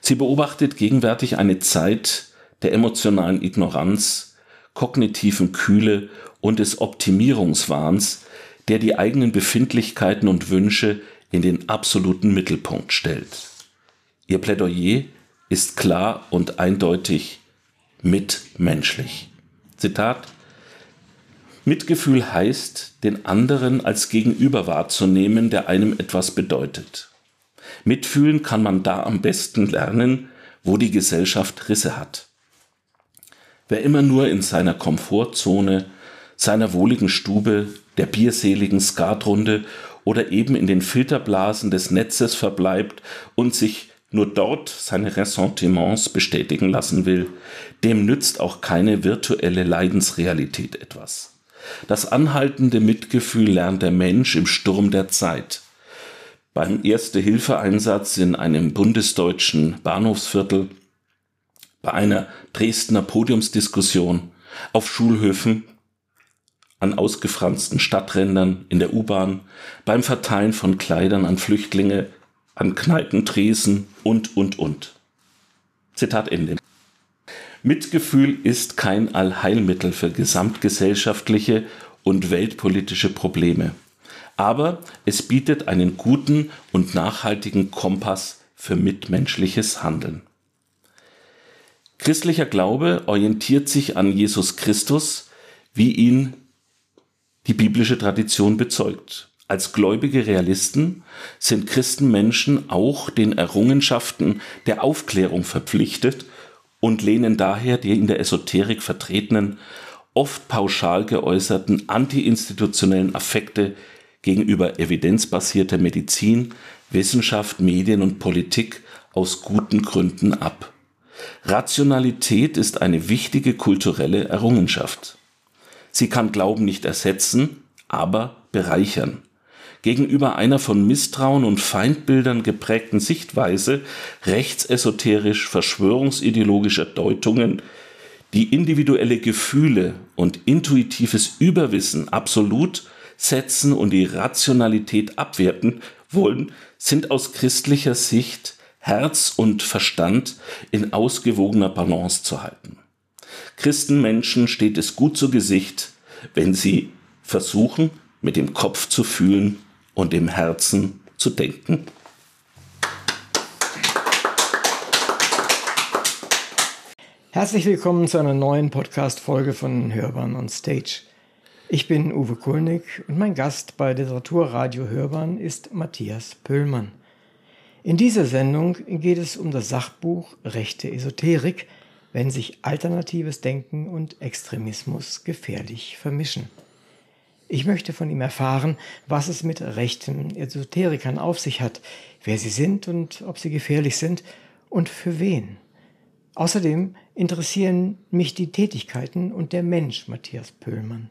Sie beobachtet gegenwärtig eine Zeit, der emotionalen Ignoranz, kognitiven Kühle und des Optimierungswahns, der die eigenen Befindlichkeiten und Wünsche in den absoluten Mittelpunkt stellt. Ihr Plädoyer ist klar und eindeutig mitmenschlich. Zitat Mitgefühl heißt, den anderen als Gegenüber wahrzunehmen, der einem etwas bedeutet. Mitfühlen kann man da am besten lernen, wo die Gesellschaft Risse hat. Wer immer nur in seiner Komfortzone, seiner wohligen Stube, der bierseligen Skatrunde oder eben in den Filterblasen des Netzes verbleibt und sich nur dort seine Ressentiments bestätigen lassen will, dem nützt auch keine virtuelle Leidensrealität etwas. Das anhaltende Mitgefühl lernt der Mensch im Sturm der Zeit. Beim Erste-Hilfe-Einsatz in einem bundesdeutschen Bahnhofsviertel bei einer Dresdner Podiumsdiskussion, auf Schulhöfen, an ausgefransten Stadträndern, in der U-Bahn, beim Verteilen von Kleidern an Flüchtlinge, an Kneipentresen und, und, und. Zitat Ende. Mitgefühl ist kein Allheilmittel für gesamtgesellschaftliche und weltpolitische Probleme. Aber es bietet einen guten und nachhaltigen Kompass für mitmenschliches Handeln. Christlicher Glaube orientiert sich an Jesus Christus, wie ihn die biblische Tradition bezeugt. Als gläubige Realisten sind Christenmenschen auch den Errungenschaften der Aufklärung verpflichtet und lehnen daher die in der Esoterik vertretenen, oft pauschal geäußerten antiinstitutionellen Affekte gegenüber evidenzbasierter Medizin, Wissenschaft, Medien und Politik aus guten Gründen ab. Rationalität ist eine wichtige kulturelle Errungenschaft. Sie kann Glauben nicht ersetzen, aber bereichern. Gegenüber einer von Misstrauen und Feindbildern geprägten Sichtweise rechtsesoterisch verschwörungsideologischer Deutungen, die individuelle Gefühle und intuitives Überwissen absolut setzen und die Rationalität abwerten wollen, sind aus christlicher Sicht Herz und Verstand in ausgewogener Balance zu halten. Christenmenschen steht es gut zu Gesicht, wenn sie versuchen, mit dem Kopf zu fühlen und dem Herzen zu denken. Herzlich willkommen zu einer neuen Podcast-Folge von Hörbahn on Stage. Ich bin Uwe Kulnig und mein Gast bei Literaturradio Hörbahn ist Matthias Pöllmann. In dieser Sendung geht es um das Sachbuch Rechte Esoterik, wenn sich alternatives Denken und Extremismus gefährlich vermischen. Ich möchte von ihm erfahren, was es mit rechten Esoterikern auf sich hat, wer sie sind und ob sie gefährlich sind und für wen. Außerdem interessieren mich die Tätigkeiten und der Mensch Matthias Pöhlmann.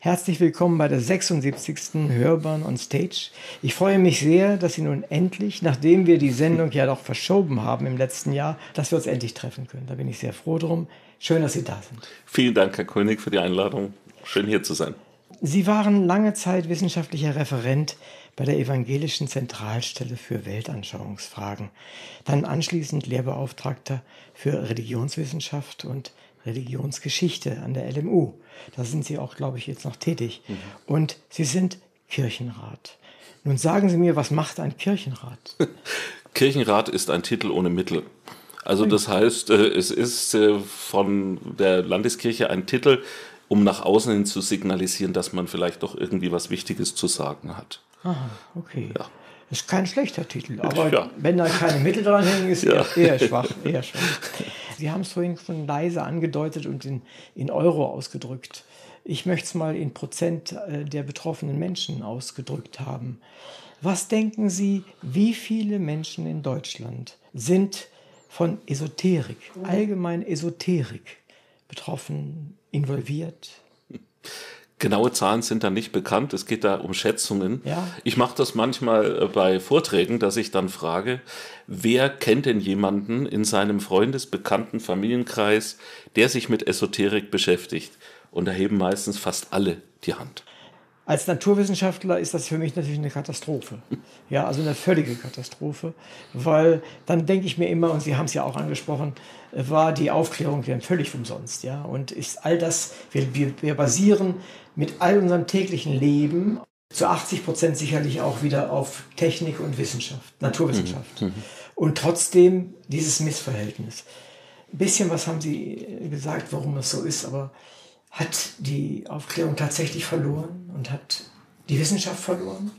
Herzlich willkommen bei der 76. Hörbahn on Stage. Ich freue mich sehr, dass Sie nun endlich, nachdem wir die Sendung ja doch verschoben haben im letzten Jahr, dass wir uns endlich treffen können. Da bin ich sehr froh drum. Schön, dass Sie da sind. Vielen Dank, Herr König, für die Einladung. Schön hier zu sein. Sie waren lange Zeit wissenschaftlicher Referent bei der Evangelischen Zentralstelle für Weltanschauungsfragen, dann anschließend Lehrbeauftragter für Religionswissenschaft und Religionsgeschichte an der LMU. Da sind Sie auch, glaube ich, jetzt noch tätig. Mhm. Und Sie sind Kirchenrat. Nun sagen Sie mir, was macht ein Kirchenrat? Kirchenrat ist ein Titel ohne Mittel. Also das heißt, äh, es ist äh, von der Landeskirche ein Titel, um nach außen hin zu signalisieren, dass man vielleicht doch irgendwie was Wichtiges zu sagen hat. Aha, okay. Ja. Ist kein schlechter Titel, aber ja. wenn da keine Mittel dran hängen, ist ja. eher, schwach, eher schwach. Sie haben es vorhin schon leise angedeutet und in, in Euro ausgedrückt. Ich möchte es mal in Prozent äh, der betroffenen Menschen ausgedrückt haben. Was denken Sie, wie viele Menschen in Deutschland sind von Esoterik, allgemein Esoterik betroffen, involviert? Genaue Zahlen sind da nicht bekannt. Es geht da um Schätzungen. Ja. Ich mache das manchmal äh, bei Vorträgen, dass ich dann frage, wer kennt denn jemanden in seinem Freundes-, Bekannten-, Familienkreis, der sich mit Esoterik beschäftigt? Und da heben meistens fast alle die Hand. Als Naturwissenschaftler ist das für mich natürlich eine Katastrophe. Ja, also eine völlige Katastrophe, weil dann denke ich mir immer, und Sie haben es ja auch angesprochen, war die Aufklärung dann völlig umsonst. Ja, und ist all das, wir, wir basieren mit all unserem täglichen Leben zu 80 Prozent sicherlich auch wieder auf Technik und Wissenschaft, Naturwissenschaft. Mhm. mhm. Und trotzdem dieses Missverhältnis. Ein bisschen was haben Sie gesagt, warum es so ist, aber hat die Aufklärung tatsächlich verloren und hat die Wissenschaft verloren?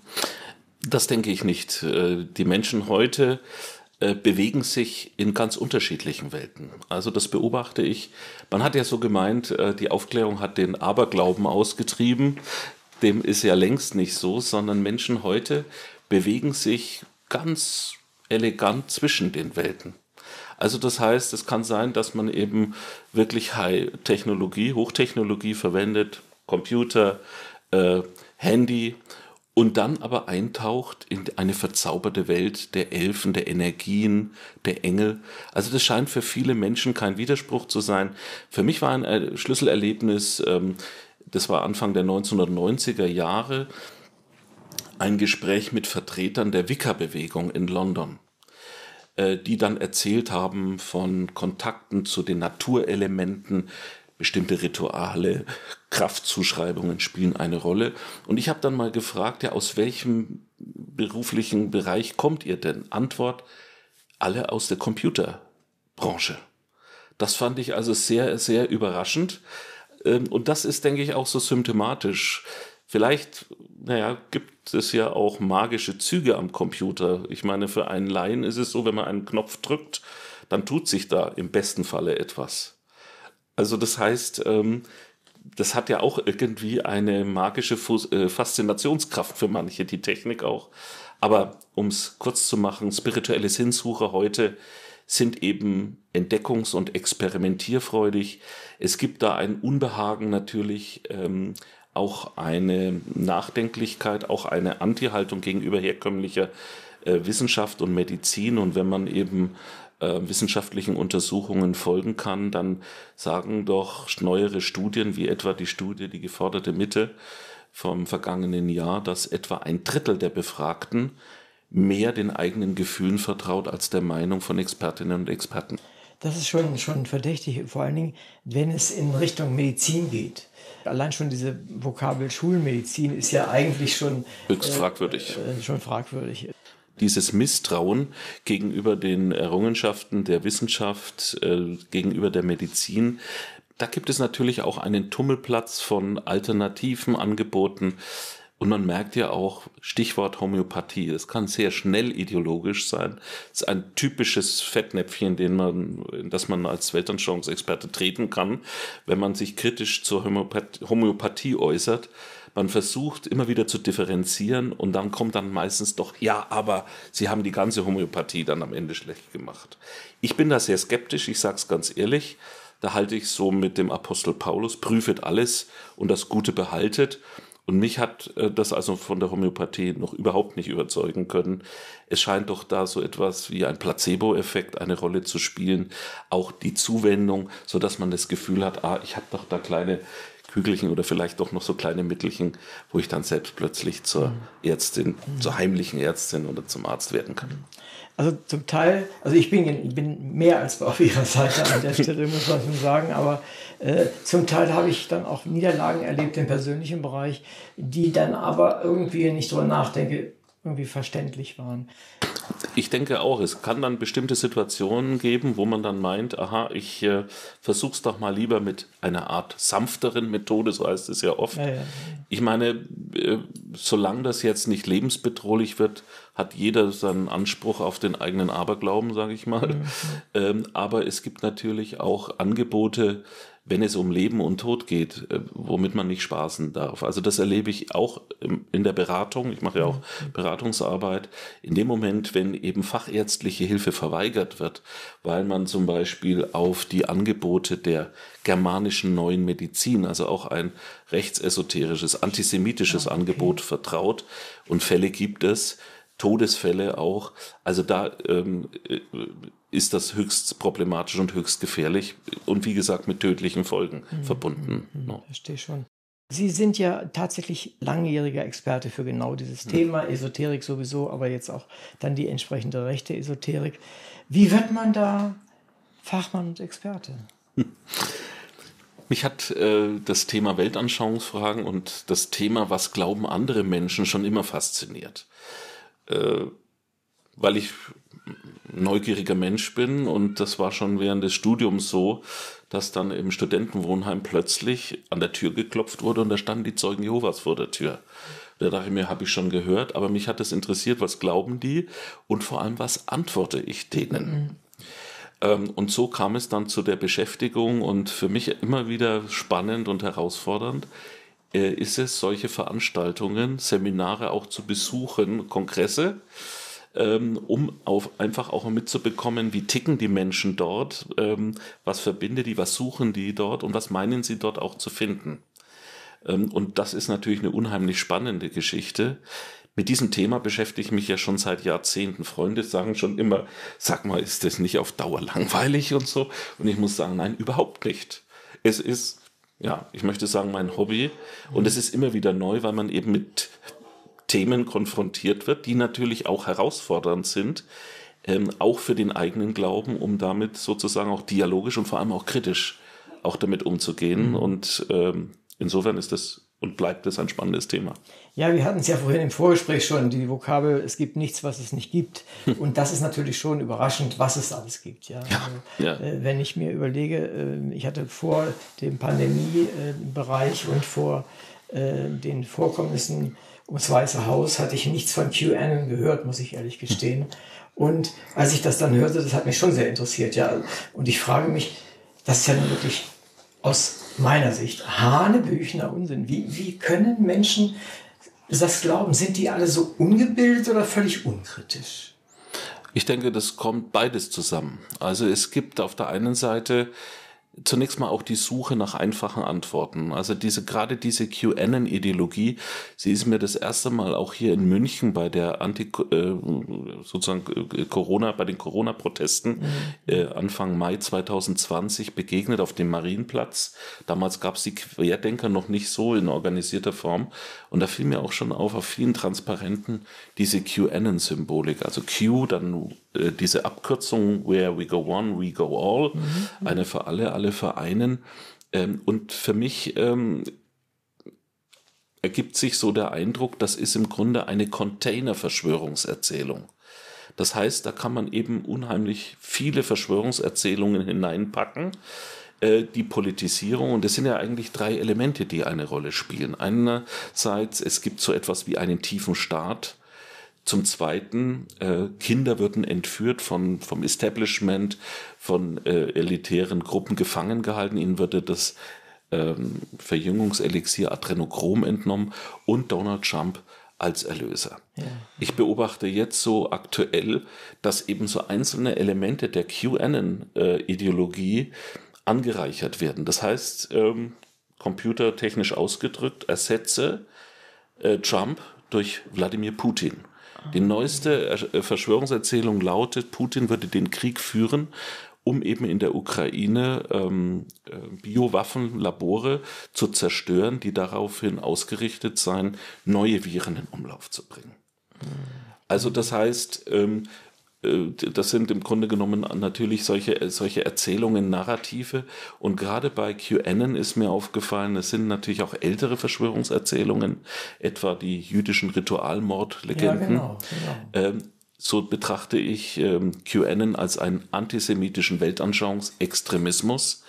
Das denke ich nicht. Äh, die Menschen heute äh, bewegen sich in ganz unterschiedlichen Welten. Also das beobachte ich. Man hat ja so gemeint, äh, die Aufklärung hat den Aberglauben ausgetrieben. Dem ist ja längst nicht so, sondern Menschen heute bewegen sich ganz elegant zwischen den Welten. Also das heißt, es kann sein, dass man eben wirklich High-Technologie, Hochtechnologie verwendet, Computer, äh, Handy und dann aber eintaucht in eine verzauberte Welt der Elfen, der Energien, der Engel. Also das scheint für viele Menschen kein Widerspruch zu sein. Für mich war ein äh, Schlüsselerlebnis, ähm, das war Anfang der 1990er Jahre, ein Gespräch mit Vertretern der Wicca-Bewegung in London. Äh, die dann erzählt haben von Kontakten zu den Naturelementen, bestimmte Rituale, Kraftzuschreibungen spielen eine Rolle. Und ich habe dann mal gefragt, ja, aus welchem beruflichen Bereich kommt ihr denn? Antwort, alle aus der Computerbranche. Das fand ich also sehr, sehr überraschend. Ähm, und das ist, denke ich, auch so symptomatisch. Vielleicht, naja, gibt es ja auch magische Züge am Computer. Ich meine, für einen Laien ist es so, wenn man einen Knopf drückt, dann tut sich da im besten Falle etwas. Also das heißt, ähm, das hat ja auch irgendwie eine magische äh, Faszinationskraft für manche, die Technik auch. Aber um es kurz zu machen, spirituelle Sinnsuche heute sind eben entdeckungs- und experimentierfreudig. Es gibt da ein Unbehagen natürlich, ähm, auch eine Nachdenklichkeit, auch eine Anti-Haltung gegenüber herkömmlicher äh, Wissenschaft und Medizin. Und wenn man eben äh, wissenschaftlichen Untersuchungen folgen kann, dann sagen doch neuere Studien, wie etwa die Studie Die geforderte Mitte vom vergangenen Jahr, dass etwa ein Drittel der Befragten mehr den eigenen Gefühlen vertraut als der Meinung von Expertinnen und Experten. Das ist schon, schon verdächtig, vor allen Dingen, wenn es in Richtung Medizin geht. Allein schon diese Vokabel Schulmedizin ist ja eigentlich schon höchst fragwürdig. Äh, schon fragwürdig. Dieses Misstrauen gegenüber den Errungenschaften der Wissenschaft, äh, gegenüber der Medizin, da gibt es natürlich auch einen Tummelplatz von alternativen Angeboten. Und man merkt ja auch, Stichwort Homöopathie, es kann sehr schnell ideologisch sein. Es ist ein typisches Fettnäpfchen, den man, in das man als Weltanschauungsexperte treten kann, wenn man sich kritisch zur Homöopathie, Homöopathie äußert. Man versucht immer wieder zu differenzieren und dann kommt dann meistens doch, ja, aber Sie haben die ganze Homöopathie dann am Ende schlecht gemacht. Ich bin da sehr skeptisch, ich sage es ganz ehrlich. Da halte ich so mit dem Apostel Paulus, prüfet alles und das Gute behaltet. Und mich hat äh, das also von der Homöopathie noch überhaupt nicht überzeugen können. Es scheint doch da so etwas wie ein Placebo-Effekt eine Rolle zu spielen. Auch die Zuwendung, so dass man das Gefühl hat, ah, ich habe doch da kleine Kügelchen oder vielleicht doch noch so kleine Mittelchen, wo ich dann selbst plötzlich zur Ärztin, zur heimlichen Ärztin oder zum Arzt werden kann. Also zum Teil, also ich bin, bin mehr als auf Ihrer Seite an der Stelle, muss man schon sagen, aber äh, zum Teil habe ich dann auch Niederlagen erlebt im persönlichen Bereich, die dann aber irgendwie, wenn ich drüber nachdenke, irgendwie verständlich waren. Ich denke auch, es kann dann bestimmte Situationen geben, wo man dann meint, aha, ich äh, versuch's doch mal lieber mit einer Art sanfteren Methode, so heißt es ja oft. Ja, ja. Ich meine, äh, solange das jetzt nicht lebensbedrohlich wird, hat jeder seinen Anspruch auf den eigenen Aberglauben, sage ich mal. Mhm. Ähm, aber es gibt natürlich auch Angebote, wenn es um Leben und Tod geht, äh, womit man nicht spaßen darf. Also das erlebe ich auch in der Beratung. Ich mache ja auch mhm. Beratungsarbeit. In dem Moment, wenn eben fachärztliche Hilfe verweigert wird, weil man zum Beispiel auf die Angebote der germanischen neuen Medizin, also auch ein rechtsesoterisches, antisemitisches okay. Angebot vertraut und Fälle gibt es, Todesfälle auch. Also da ähm, äh, ist das höchst problematisch und höchst gefährlich und wie gesagt mit tödlichen Folgen mhm. verbunden. Mhm. No. Verstehe schon. Sie sind ja tatsächlich langjähriger Experte für genau dieses mhm. Thema, Esoterik sowieso, aber jetzt auch dann die entsprechende rechte Esoterik. Wie wird man da Fachmann und Experte? Mich hat äh, das Thema Weltanschauungsfragen und das Thema, was glauben andere Menschen, schon immer fasziniert äh, weil ich neugieriger Mensch bin und das war schon während des Studiums so, dass dann im Studentenwohnheim plötzlich an der Tür geklopft wurde und da standen die Zeugen Jehovas vor der Tür. Da dachte ich mir, habe ich schon gehört, aber mich hat es interessiert, was glauben die und vor allem, was antworte ich denen. Mhm. Ähm, und so kam es dann zu der Beschäftigung und für mich immer wieder spannend und herausfordernd, ist es, solche Veranstaltungen, Seminare auch zu besuchen, Kongresse, ähm, um auf, einfach auch mitzubekommen, wie ticken die Menschen dort, ähm, was verbindet die, was suchen die dort und was meinen sie dort auch zu finden. Ähm, und das ist natürlich eine unheimlich spannende Geschichte. Mit diesem Thema beschäftige ich mich ja schon seit Jahrzehnten. Freunde sagen schon immer, sag mal, ist das nicht auf Dauer langweilig und so? Und ich muss sagen, nein, überhaupt nicht. Es ist ja, ich möchte sagen, mein Hobby. Und es ist immer wieder neu, weil man eben mit Themen konfrontiert wird, die natürlich auch herausfordernd sind, ähm, auch für den eigenen Glauben, um damit sozusagen auch dialogisch und vor allem auch kritisch auch damit umzugehen. Mhm. Und ähm, insofern ist das und bleibt es ein spannendes Thema. Ja, wir hatten es ja vorhin im Vorgespräch schon, die Vokabel, es gibt nichts, was es nicht gibt. Und das ist natürlich schon überraschend, was es alles gibt. Ja, ja, also, ja. Äh, wenn ich mir überlege, äh, ich hatte vor dem Pandemiebereich und vor äh, den Vorkommnissen ums Weiße Haus, hatte ich nichts von QAnon gehört, muss ich ehrlich gestehen. Und als ich das dann hörte, das hat mich schon sehr interessiert. Ja, und ich frage mich, das ist ja nun wirklich aus meiner Sicht hanebüchner Unsinn. Wie, wie können Menschen das glauben? Sind die alle so ungebildet oder völlig unkritisch? Ich denke, das kommt beides zusammen. Also es gibt auf der einen Seite zunächst mal auch die Suche nach einfachen Antworten. Also diese, gerade diese QAnon-Ideologie, sie ist mir das erste Mal auch hier in München bei der Anti, äh, sozusagen äh, Corona, bei den Corona-Protesten mhm. äh, Anfang Mai 2020 begegnet auf dem Marienplatz. Damals gab es die Querdenker noch nicht so in organisierter Form. Und da fiel mir auch schon auf, auf vielen Transparenten diese QAnon-Symbolik. Also Q, dann äh, diese Abkürzung Where we go one, we go all, mhm. eine für alle, alle für einen. Ähm, und für mich ähm, ergibt sich so der Eindruck, das ist im Grunde eine Container-Verschwörungserzählung. Das heißt, da kann man eben unheimlich viele Verschwörungserzählungen hineinpacken. Äh, die Politisierung, und das sind ja eigentlich drei Elemente, die eine Rolle spielen. Einerseits, es gibt so etwas wie einen tiefen Staat, zum Zweiten, äh, Kinder würden entführt von, vom Establishment, von äh, elitären Gruppen gefangen gehalten. Ihnen würde das ähm, Verjüngungselixier Adrenochrom entnommen und Donald Trump als Erlöser. Ja. Ich beobachte jetzt so aktuell, dass eben so einzelne Elemente der QAnon-Ideologie äh, angereichert werden. Das heißt, ähm, computertechnisch ausgedrückt, ersetze äh, Trump durch Wladimir Putin. Die neueste äh, Verschwörungserzählung lautet, Putin würde den Krieg führen, um eben in der Ukraine ähm, äh, Biowaffenlabore zu zerstören, die daraufhin ausgerichtet seien, neue Viren in Umlauf zu bringen. Also das heißt, ähm, äh, das sind im Grunde genommen natürlich solche, solche Erzählungen, Narrative. Und gerade bei QAnon ist mir aufgefallen, es sind natürlich auch ältere Verschwörungserzählungen, etwa die jüdischen Ritualmordlegenden. Ja, genau, genau. Ähm, so betrachte ich ähm, QAnon als einen antisemitischen Weltanschauungsextremismus.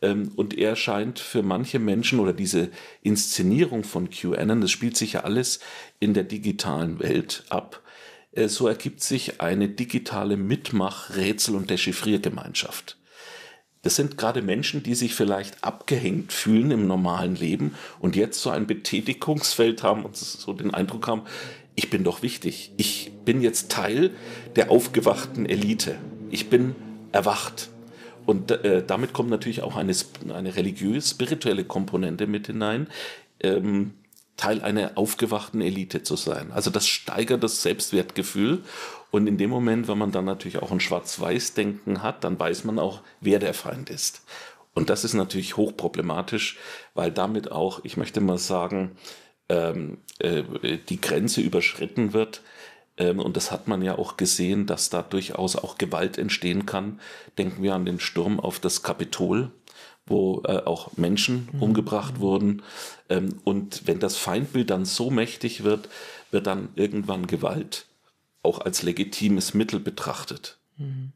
Ähm, und er scheint für manche Menschen oder diese Inszenierung von QAnon, das spielt sich ja alles in der digitalen Welt ab, äh, so ergibt sich eine digitale Mitmach-, Rätsel- und Dechiffriergemeinschaft. Das sind gerade Menschen, die sich vielleicht abgehängt fühlen im normalen Leben und jetzt so ein Betätigungsfeld haben und so den Eindruck haben, ich bin doch wichtig. Ich bin jetzt Teil der aufgewachten Elite. Ich bin erwacht. Und äh, damit kommt natürlich auch eine, eine religiös-spirituelle Komponente mit hinein. Ähm, Teil einer aufgewachten Elite zu sein. Also das steigert das Selbstwertgefühl. Und in dem Moment, wenn man dann natürlich auch ein Schwarz-Weiß-Denken hat, dann weiß man auch, wer der Feind ist. Und das ist natürlich hochproblematisch, weil damit auch, ich möchte mal sagen, ähm, äh, die Grenze überschritten wird. Ähm, und das hat man ja auch gesehen, dass da durchaus auch Gewalt entstehen kann. Denken wir an den Sturm auf das Kapitol wo äh, auch Menschen mhm. umgebracht wurden. Ähm, und wenn das Feindbild dann so mächtig wird, wird dann irgendwann Gewalt auch als legitimes Mittel betrachtet. Mhm.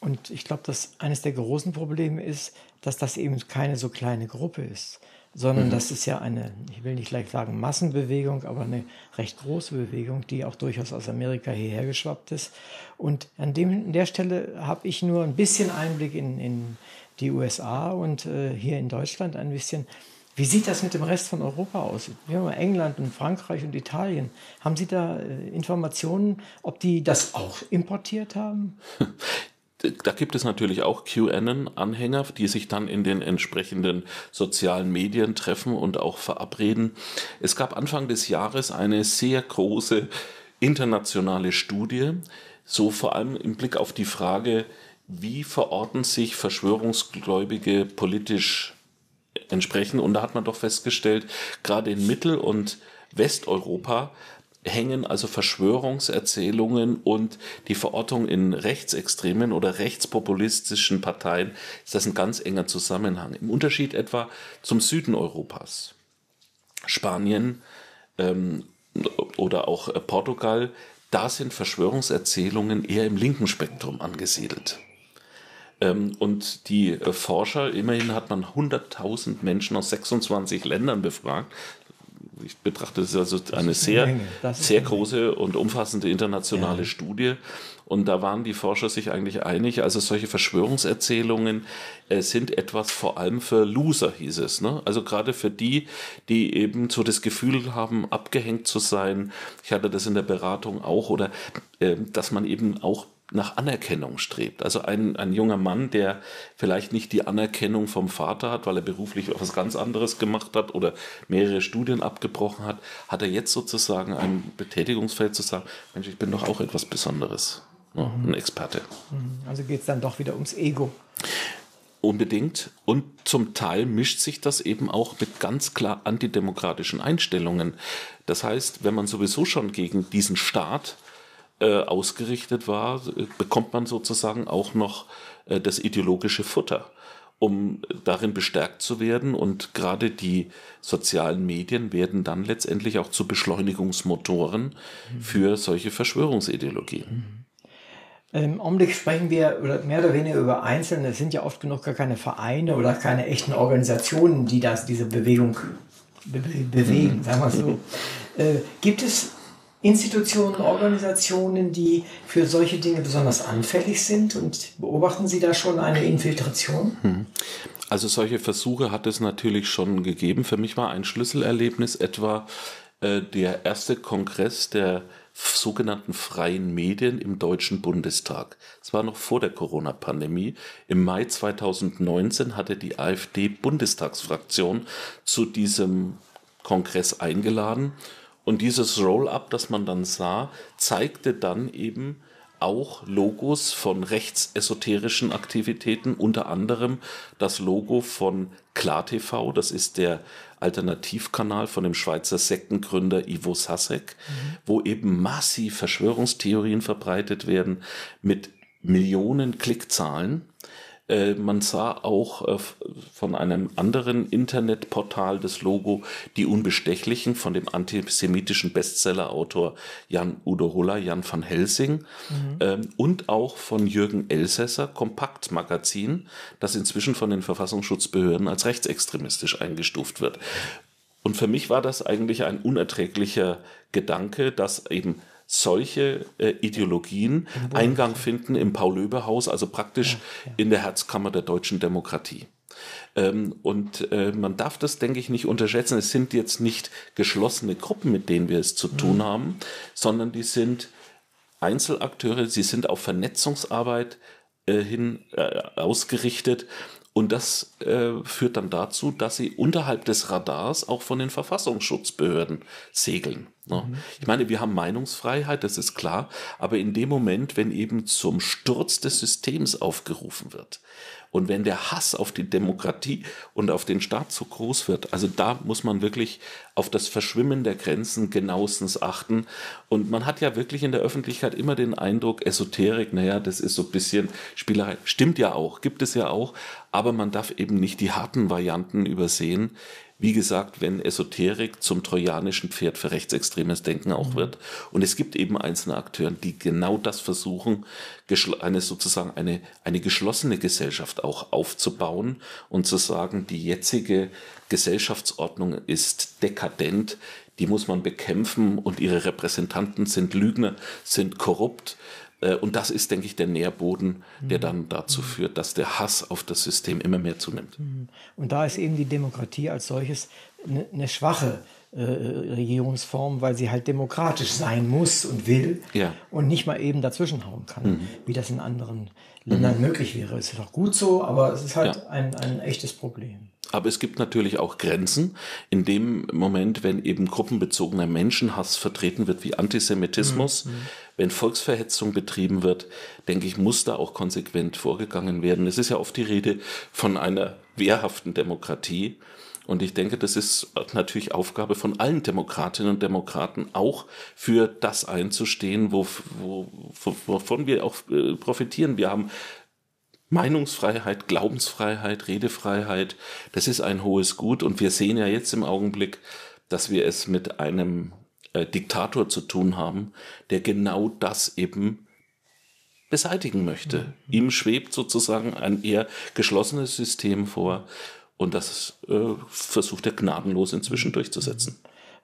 Und ich glaube, dass eines der großen Probleme ist, dass das eben keine so kleine Gruppe ist, sondern mhm. das ist ja eine, ich will nicht gleich sagen Massenbewegung, aber eine recht große Bewegung, die auch durchaus aus Amerika hierher geschwappt ist. Und an, dem, an der Stelle habe ich nur ein bisschen Einblick in, in die USA und äh, hier in Deutschland ein bisschen. Wie sieht das mit dem Rest von Europa aus? Wir haben England und Frankreich und Italien. Haben Sie da äh, Informationen, ob die das auch importiert haben? Da gibt es natürlich auch QAnon-Anhänger, die sich dann in den entsprechenden sozialen Medien treffen und auch verabreden. Es gab Anfang des Jahres eine sehr große internationale Studie, so vor allem im Blick auf die Frage, wie verorten sich Verschwörungsgläubige politisch entsprechend? Und da hat man doch festgestellt, gerade in Mittel- und Westeuropa hängen also Verschwörungserzählungen und die Verortung in rechtsextremen oder rechtspopulistischen Parteien ist das ein ganz enger Zusammenhang. Im Unterschied etwa zum Süden Europas. Spanien ähm, oder auch Portugal, da sind Verschwörungserzählungen eher im linken Spektrum angesiedelt. Ähm, und die äh, Forscher, immerhin hat man 100.000 Menschen aus 26 Ländern befragt. Ich betrachte das also eine sehr, sehr große und umfassende internationale ja. Studie. Und da waren die Forscher sich eigentlich einig, also solche Verschwörungserzählungen äh, sind etwas vor allem für Loser, hieß es. Ne? Also gerade für die, die eben so das Gefühl haben, abgehängt zu sein. Ich hatte das in der Beratung auch, oder äh, dass man eben auch nach Anerkennung strebt. Also ein, ein junger Mann, der vielleicht nicht die Anerkennung vom Vater hat, weil er beruflich etwas ganz anderes gemacht hat oder mehrere Studien abgebrochen hat, hat er jetzt sozusagen ein Betätigungsfeld zu sagen, Mensch, ich bin doch auch etwas Besonderes. Ja, ein Experte. Mhm. Also geht es dann doch wieder ums Ego. Unbedingt. Und zum Teil mischt sich das eben auch mit ganz klar antidemokratischen Einstellungen. Das heißt, wenn man sowieso schon gegen diesen Staat ausgerichtet war, bekommt man sozusagen auch noch äh, das ideologische Futter, um darin bestärkt zu werden. Und gerade die sozialen Medien werden dann letztendlich auch zu Beschleunigungsmotoren mhm. für solche Verschwörungsideologien. Mhm. Im Augenblick sprechen wir mehr oder weniger über Einzelne. Es sind ja oft genug gar keine Vereine oder keine echten Organisationen, die das, diese Bewegung be bewegen, sagen wir so. Äh, gibt es Institutionen, Organisationen, die für solche Dinge besonders anfällig sind und beobachten Sie da schon eine Infiltration? Mhm. Also solche Versuche hat es natürlich schon gegeben. Für mich war ein Schlüsselerlebnis etwa äh, der erste Kongress der sogenannten freien Medien im Deutschen Bundestag. Es war noch vor der Corona-Pandemie. Im Mai 2019 hatte die AfD-Bundestagsfraktion zu diesem Kongress eingeladen. Und dieses Roll-up, das man dann sah, zeigte dann eben auch Logos von rechtsesoterischen Aktivitäten, unter anderem das Logo von KlarTV, das ist der Alternativkanal von dem Schweizer Sektengründer Ivo Sasek, mhm. wo eben massiv Verschwörungstheorien verbreitet werden mit Millionen Klickzahlen. Äh, man sah auch äh, von einem anderen Internetportal das Logo Die Unbestechlichen von dem antisemitischen Bestsellerautor Jan Udo Huller, Jan van Helsing mhm. ähm, und auch von Jürgen Elsässer Kompaktmagazin, das inzwischen von den Verfassungsschutzbehörden als rechtsextremistisch eingestuft wird. Und für mich war das eigentlich ein unerträglicher Gedanke, dass eben solche äh, Ideologien Eingang finden im Paul-Löbe-Haus, also praktisch ja, ja. in der Herzkammer der deutschen Demokratie. Ähm, und äh, man darf das, denke ich, nicht unterschätzen. Es sind jetzt nicht geschlossene Gruppen, mit denen wir es zu tun mhm. haben, sondern die sind Einzelakteure, sie sind auf Vernetzungsarbeit äh, hin äh, ausgerichtet und das äh, führt dann dazu, dass sie unterhalb des Radars auch von den Verfassungsschutzbehörden segeln. Ne? Mhm. Ich meine, wir haben Meinungsfreiheit, das ist klar, aber in dem Moment, wenn eben zum Sturz des Systems aufgerufen wird, und wenn der Hass auf die Demokratie und auf den Staat so groß wird, also da muss man wirklich auf das Verschwimmen der Grenzen genauestens achten. Und man hat ja wirklich in der Öffentlichkeit immer den Eindruck, Esoterik, naja, das ist so ein bisschen Spielerei. Stimmt ja auch, gibt es ja auch, aber man darf eben nicht die harten Varianten übersehen wie gesagt, wenn Esoterik zum trojanischen Pferd für rechtsextremes Denken auch mhm. wird. Und es gibt eben einzelne Akteure, die genau das versuchen, eine sozusagen eine, eine geschlossene Gesellschaft auch aufzubauen und zu sagen, die jetzige Gesellschaftsordnung ist dekadent, die muss man bekämpfen und ihre Repräsentanten sind Lügner, sind korrupt und das ist, denke ich, der Nährboden, der mhm. dann dazu führt, dass der Hass auf das System immer mehr zunimmt. Mhm. Und da ist eben die Demokratie als solches eine, eine schwache äh, Regierungsform, weil sie halt demokratisch sein muss und will ja. und nicht mal eben dazwischenhauen kann, mhm. wie das in anderen Ländern mhm. möglich wäre. Es ist auch gut so, aber es ist halt ja. ein, ein echtes Problem. Aber es gibt natürlich auch Grenzen. In dem Moment, wenn eben gruppenbezogener Menschenhass vertreten wird wie Antisemitismus, mhm. wenn Volksverhetzung betrieben wird, denke ich, muss da auch konsequent vorgegangen werden. Es ist ja oft die Rede von einer wehrhaften Demokratie. Und ich denke, das ist natürlich Aufgabe von allen Demokratinnen und Demokraten, auch für das einzustehen, wo, wo, wovon wir auch äh, profitieren. Wir haben Meinungsfreiheit, Glaubensfreiheit, Redefreiheit, das ist ein hohes Gut und wir sehen ja jetzt im Augenblick, dass wir es mit einem äh, Diktator zu tun haben, der genau das eben beseitigen möchte. Mhm. Ihm schwebt sozusagen ein eher geschlossenes System vor und das äh, versucht er gnadenlos inzwischen durchzusetzen.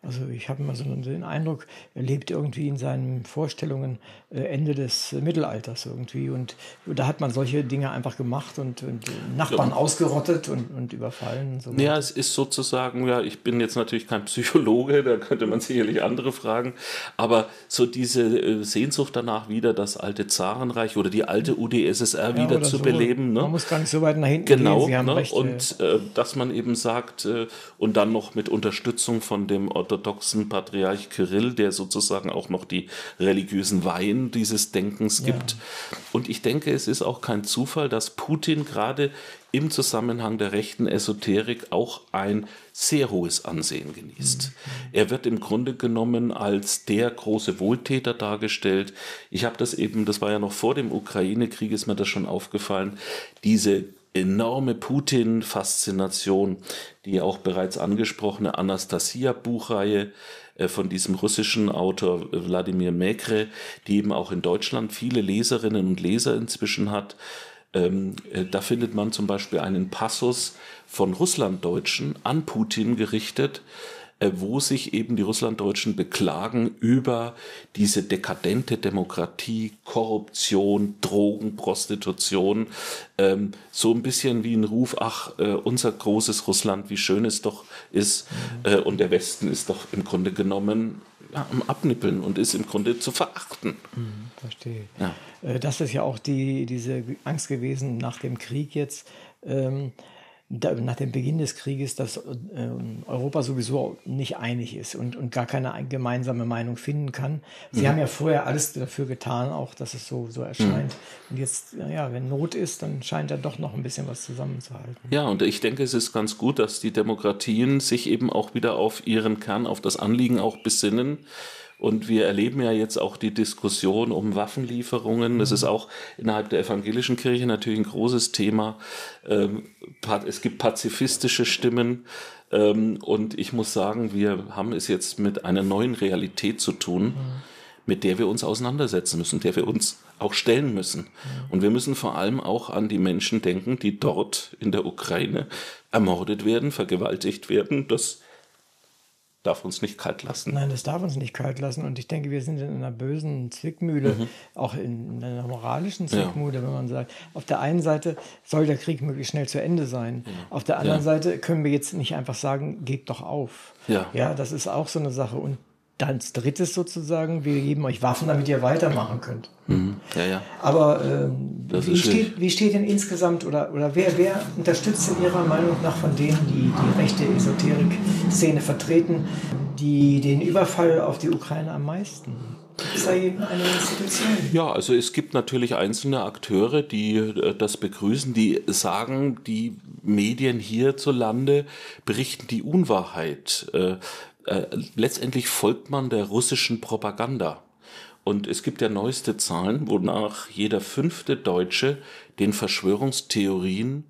Also ich habe immer so den Eindruck, er lebt irgendwie in seinen Vorstellungen äh, Ende des Mittelalters irgendwie. Und da hat man solche Dinge einfach gemacht und, und Nachbarn ja. ausgerottet und, und überfallen. So ja, es ist sozusagen, ja, ich bin jetzt natürlich kein Psychologe, da könnte man sicherlich andere fragen, aber so diese äh, Sehnsucht danach wieder, das alte Zarenreich oder die alte UdSSR ja, wieder zu so. beleben. Ne? Man muss gar nicht so weit nach hinten genau, gehen. Genau, ne? und äh, dass man eben sagt, äh, und dann noch mit Unterstützung von dem orthodoxen Patriarch Kirill, der sozusagen auch noch die religiösen Weihen dieses Denkens gibt. Ja. Und ich denke, es ist auch kein Zufall, dass Putin gerade im Zusammenhang der rechten Esoterik auch ein sehr hohes Ansehen genießt. Mhm. Er wird im Grunde genommen als der große Wohltäter dargestellt. Ich habe das eben, das war ja noch vor dem Ukraine-Krieg, ist mir das schon aufgefallen, diese enorme Putin-Faszination, die auch bereits angesprochene Anastasia-Buchreihe äh, von diesem russischen Autor Wladimir Mekre, die eben auch in Deutschland viele Leserinnen und Leser inzwischen hat. Ähm, äh, da findet man zum Beispiel einen Passus von Russlanddeutschen an Putin gerichtet, äh, wo sich eben die Russlanddeutschen beklagen über diese dekadente Demokratie, Korruption, Drogen, Prostitution, ähm, so ein bisschen wie ein Ruf, ach, äh, unser großes Russland, wie schön es doch ist, mhm. äh, und der Westen ist doch im Grunde genommen ja, am Abnippeln und ist im Grunde zu verachten. Mhm, verstehe. Ja. Äh, das ist ja auch die, diese Angst gewesen nach dem Krieg jetzt. Ähm, nach dem Beginn des Krieges, dass äh, Europa sowieso nicht einig ist und, und gar keine gemeinsame Meinung finden kann. Sie mhm. haben ja vorher alles dafür getan, auch dass es so, so erscheint. Mhm. Und jetzt, ja, wenn Not ist, dann scheint er doch noch ein bisschen was zusammenzuhalten. Ja, und ich denke, es ist ganz gut, dass die Demokratien sich eben auch wieder auf ihren Kern, auf das Anliegen auch besinnen und wir erleben ja jetzt auch die Diskussion um Waffenlieferungen. Das ist mhm. auch innerhalb der evangelischen Kirche natürlich ein großes Thema. Ähm, es gibt pazifistische Stimmen. Ähm, und ich muss sagen, wir haben es jetzt mit einer neuen Realität zu tun, mhm. mit der wir uns auseinandersetzen müssen, der wir uns auch stellen müssen. Mhm. Und wir müssen vor allem auch an die Menschen denken, die dort in der Ukraine ermordet werden, vergewaltigt werden. Das darf uns nicht kalt lassen. Nein, das darf uns nicht kalt lassen. Und ich denke, wir sind in einer bösen Zwickmühle, mhm. auch in einer moralischen Zwickmühle, ja. wenn man sagt, auf der einen Seite soll der Krieg möglichst schnell zu Ende sein. Ja. Auf der anderen ja. Seite können wir jetzt nicht einfach sagen, gebt doch auf. Ja. ja, das ist auch so eine Sache. Und dann das drittes sozusagen, wir geben euch Waffen, damit ihr weitermachen könnt. Mhm. Ja, ja. Aber ähm, wie, steht, wie steht denn insgesamt oder, oder wer, wer unterstützt in Ihrer Meinung nach von denen, die die rechte Esoterik-Szene vertreten, die den Überfall auf die Ukraine am meisten? Ja, also es gibt natürlich einzelne Akteure, die äh, das begrüßen, die sagen, die Medien hierzulande berichten die Unwahrheit. Äh, letztendlich folgt man der russischen Propaganda. Und es gibt ja neueste Zahlen, wonach jeder fünfte Deutsche den Verschwörungstheorien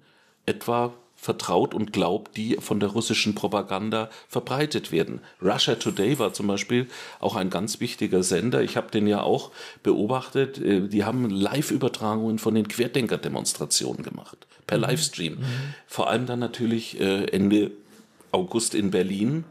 etwa vertraut und glaubt, die von der russischen Propaganda verbreitet werden. Russia Today war zum Beispiel auch ein ganz wichtiger Sender. Ich habe den ja auch beobachtet. Äh, die haben Live-Übertragungen von den Querdenker-Demonstrationen gemacht, per mhm. Livestream. Mhm. Vor allem dann natürlich äh, Ende August in Berlin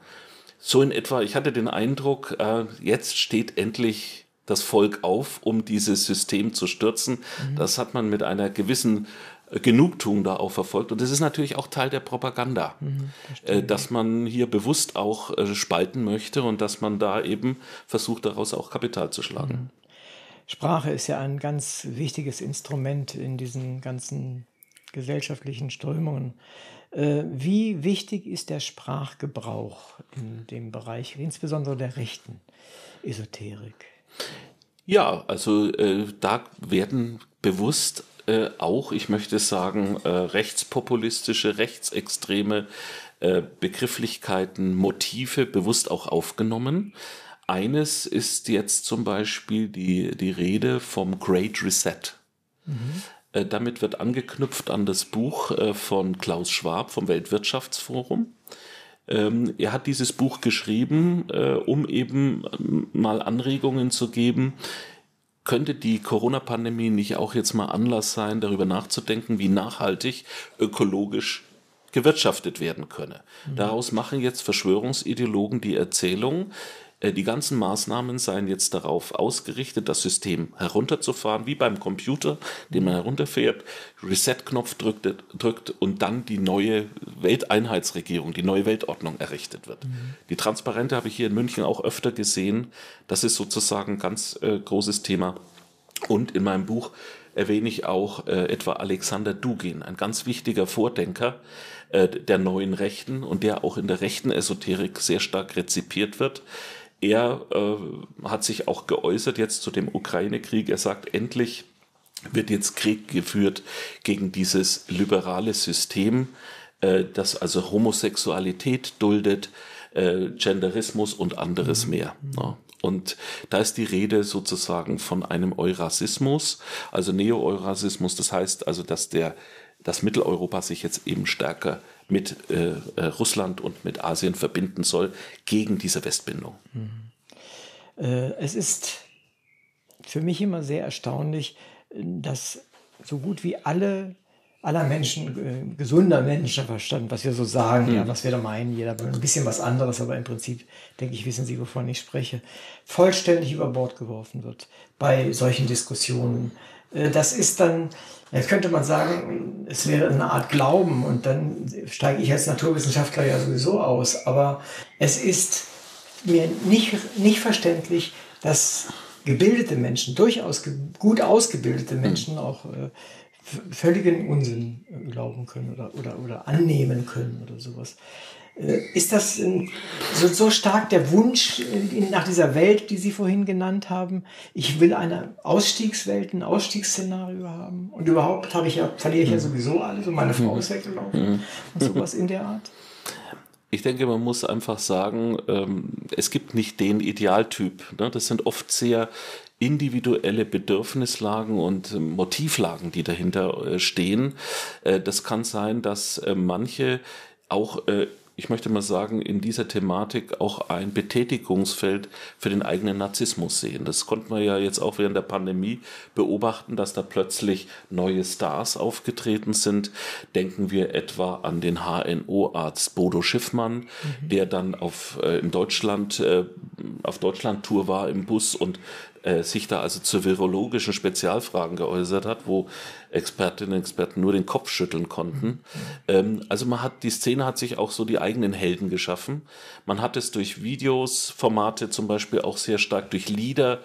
so in etwa, ich hatte den Eindruck, äh, jetzt steht endlich das Volk auf, um dieses System zu stürzen. Mhm. Das hat man mit einer gewissen äh, Genugtuung da auch verfolgt. Und das ist natürlich auch Teil der Propaganda, mhm, äh, dass man hier bewusst auch äh, spalten möchte und dass man da eben versucht, daraus auch Kapital zu schlagen. Mhm. Sprache ist ja ein ganz wichtiges Instrument in diesen ganzen gesellschaftlichen Strömungen. Äh, wie wichtig ist der Sprachgebrauch in dem Bereich, insbesondere der rechten Esoterik? Ja, also äh, da werden bewusst äh, auch, ich möchte sagen, äh, rechtspopulistische, rechtsextreme äh, Begrifflichkeiten, Motive bewusst auch aufgenommen. Eines ist jetzt zum Beispiel die, die Rede vom Great Reset. Mhm. Äh, damit wird angeknüpft an das Buch äh, von Klaus Schwab vom Weltwirtschaftsforum. Ähm, er hat dieses Buch geschrieben, äh, um eben mal Anregungen zu geben, könnte die Corona-Pandemie nicht auch jetzt mal Anlass sein, darüber nachzudenken, wie nachhaltig, ökologisch gewirtschaftet werden könne. Daraus machen jetzt Verschwörungsideologen die Erzählung, äh, die ganzen Maßnahmen seien jetzt darauf ausgerichtet, das System herunterzufahren, wie beim Computer, den man herunterfährt, Reset-Knopf drückt, drückt und dann die neue Welteinheitsregierung, die neue Weltordnung errichtet wird. Mhm. Die Transparente habe ich hier in München auch öfter gesehen. Das ist sozusagen ein ganz äh, großes Thema. Und in meinem Buch erwähne ich auch äh, etwa Alexander Dugin, ein ganz wichtiger Vordenker äh, der neuen Rechten und der auch in der rechten Esoterik sehr stark rezipiert wird. Er äh, hat sich auch geäußert jetzt zu dem Ukraine-Krieg. Er sagt, endlich wird jetzt Krieg geführt gegen dieses liberale System, äh, das also Homosexualität duldet, äh, Genderismus und anderes mhm. mehr. Ja. Und da ist die Rede sozusagen von einem Eurasismus, also Neo-Eurasismus. Das heißt also, dass der, dass Mitteleuropa sich jetzt eben stärker mit äh, äh, Russland und mit Asien verbinden soll gegen diese Westbindung. Mhm. Äh, es ist für mich immer sehr erstaunlich, dass so gut wie alle aller Menschen, äh, gesunder Menschenverstand, was wir so sagen, mhm. ja, was wir da meinen, jeder ein bisschen was anderes, aber im Prinzip, denke ich, wissen Sie, wovon ich spreche, vollständig über Bord geworfen wird bei solchen Diskussionen. Äh, das ist dann, jetzt könnte man sagen, es wäre eine Art Glauben und dann steige ich als Naturwissenschaftler ja sowieso aus, aber es ist mir nicht, nicht verständlich, dass gebildete Menschen, durchaus gut ausgebildete Menschen mhm. auch äh, völligen Unsinn äh, glauben können oder, oder, oder annehmen können oder sowas. Äh, ist das so, so stark der Wunsch nach dieser Welt, die Sie vorhin genannt haben? Ich will eine Ausstiegswelt, ein Ausstiegsszenario haben. Und überhaupt habe ich ja, verliere ich ja sowieso alles und meine Frau ist weggelaufen und sowas in der Art. Ich denke, man muss einfach sagen, ähm, es gibt nicht den Idealtyp. Ne? Das sind oft sehr individuelle Bedürfnislagen und äh, Motivlagen, die dahinter äh, stehen. Äh, das kann sein, dass manche auch ich möchte mal sagen, in dieser Thematik auch ein Betätigungsfeld für den eigenen Narzissmus sehen. Das konnten wir ja jetzt auch während der Pandemie beobachten, dass da plötzlich neue Stars aufgetreten sind. Denken wir etwa an den HNO-Arzt Bodo Schiffmann, mhm. der dann auf, äh, in Deutschland, äh, auf Deutschland-Tour war im Bus und äh, sich da also zu virologischen Spezialfragen geäußert hat, wo Expertinnen und Experten nur den Kopf schütteln konnten. Ähm, also man hat, die Szene hat sich auch so die eigenen Helden geschaffen. Man hat es durch Videos, Formate zum Beispiel auch sehr stark durch Lieder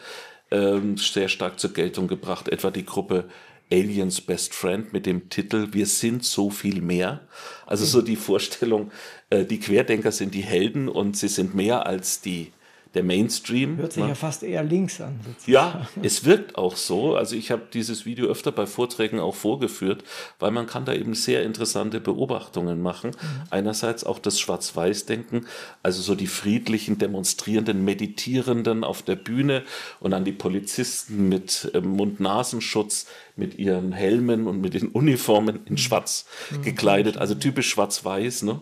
ähm, sehr stark zur Geltung gebracht, etwa die Gruppe Aliens Best Friend mit dem Titel Wir sind so viel mehr. Also so die Vorstellung, äh, die Querdenker sind die Helden und sie sind mehr als die der Mainstream. Hört sich ne? ja fast eher links an. Sozusagen. Ja, es wirkt auch so. Also ich habe dieses Video öfter bei Vorträgen auch vorgeführt, weil man kann da eben sehr interessante Beobachtungen machen. Mhm. Einerseits auch das Schwarz-Weiß-Denken, also so die friedlichen, demonstrierenden, meditierenden auf der Bühne und dann die Polizisten mit äh, Mund-Nasenschutz, mit ihren Helmen und mit den Uniformen in mhm. Schwarz mhm. gekleidet, also typisch Schwarz-Weiß. Ne?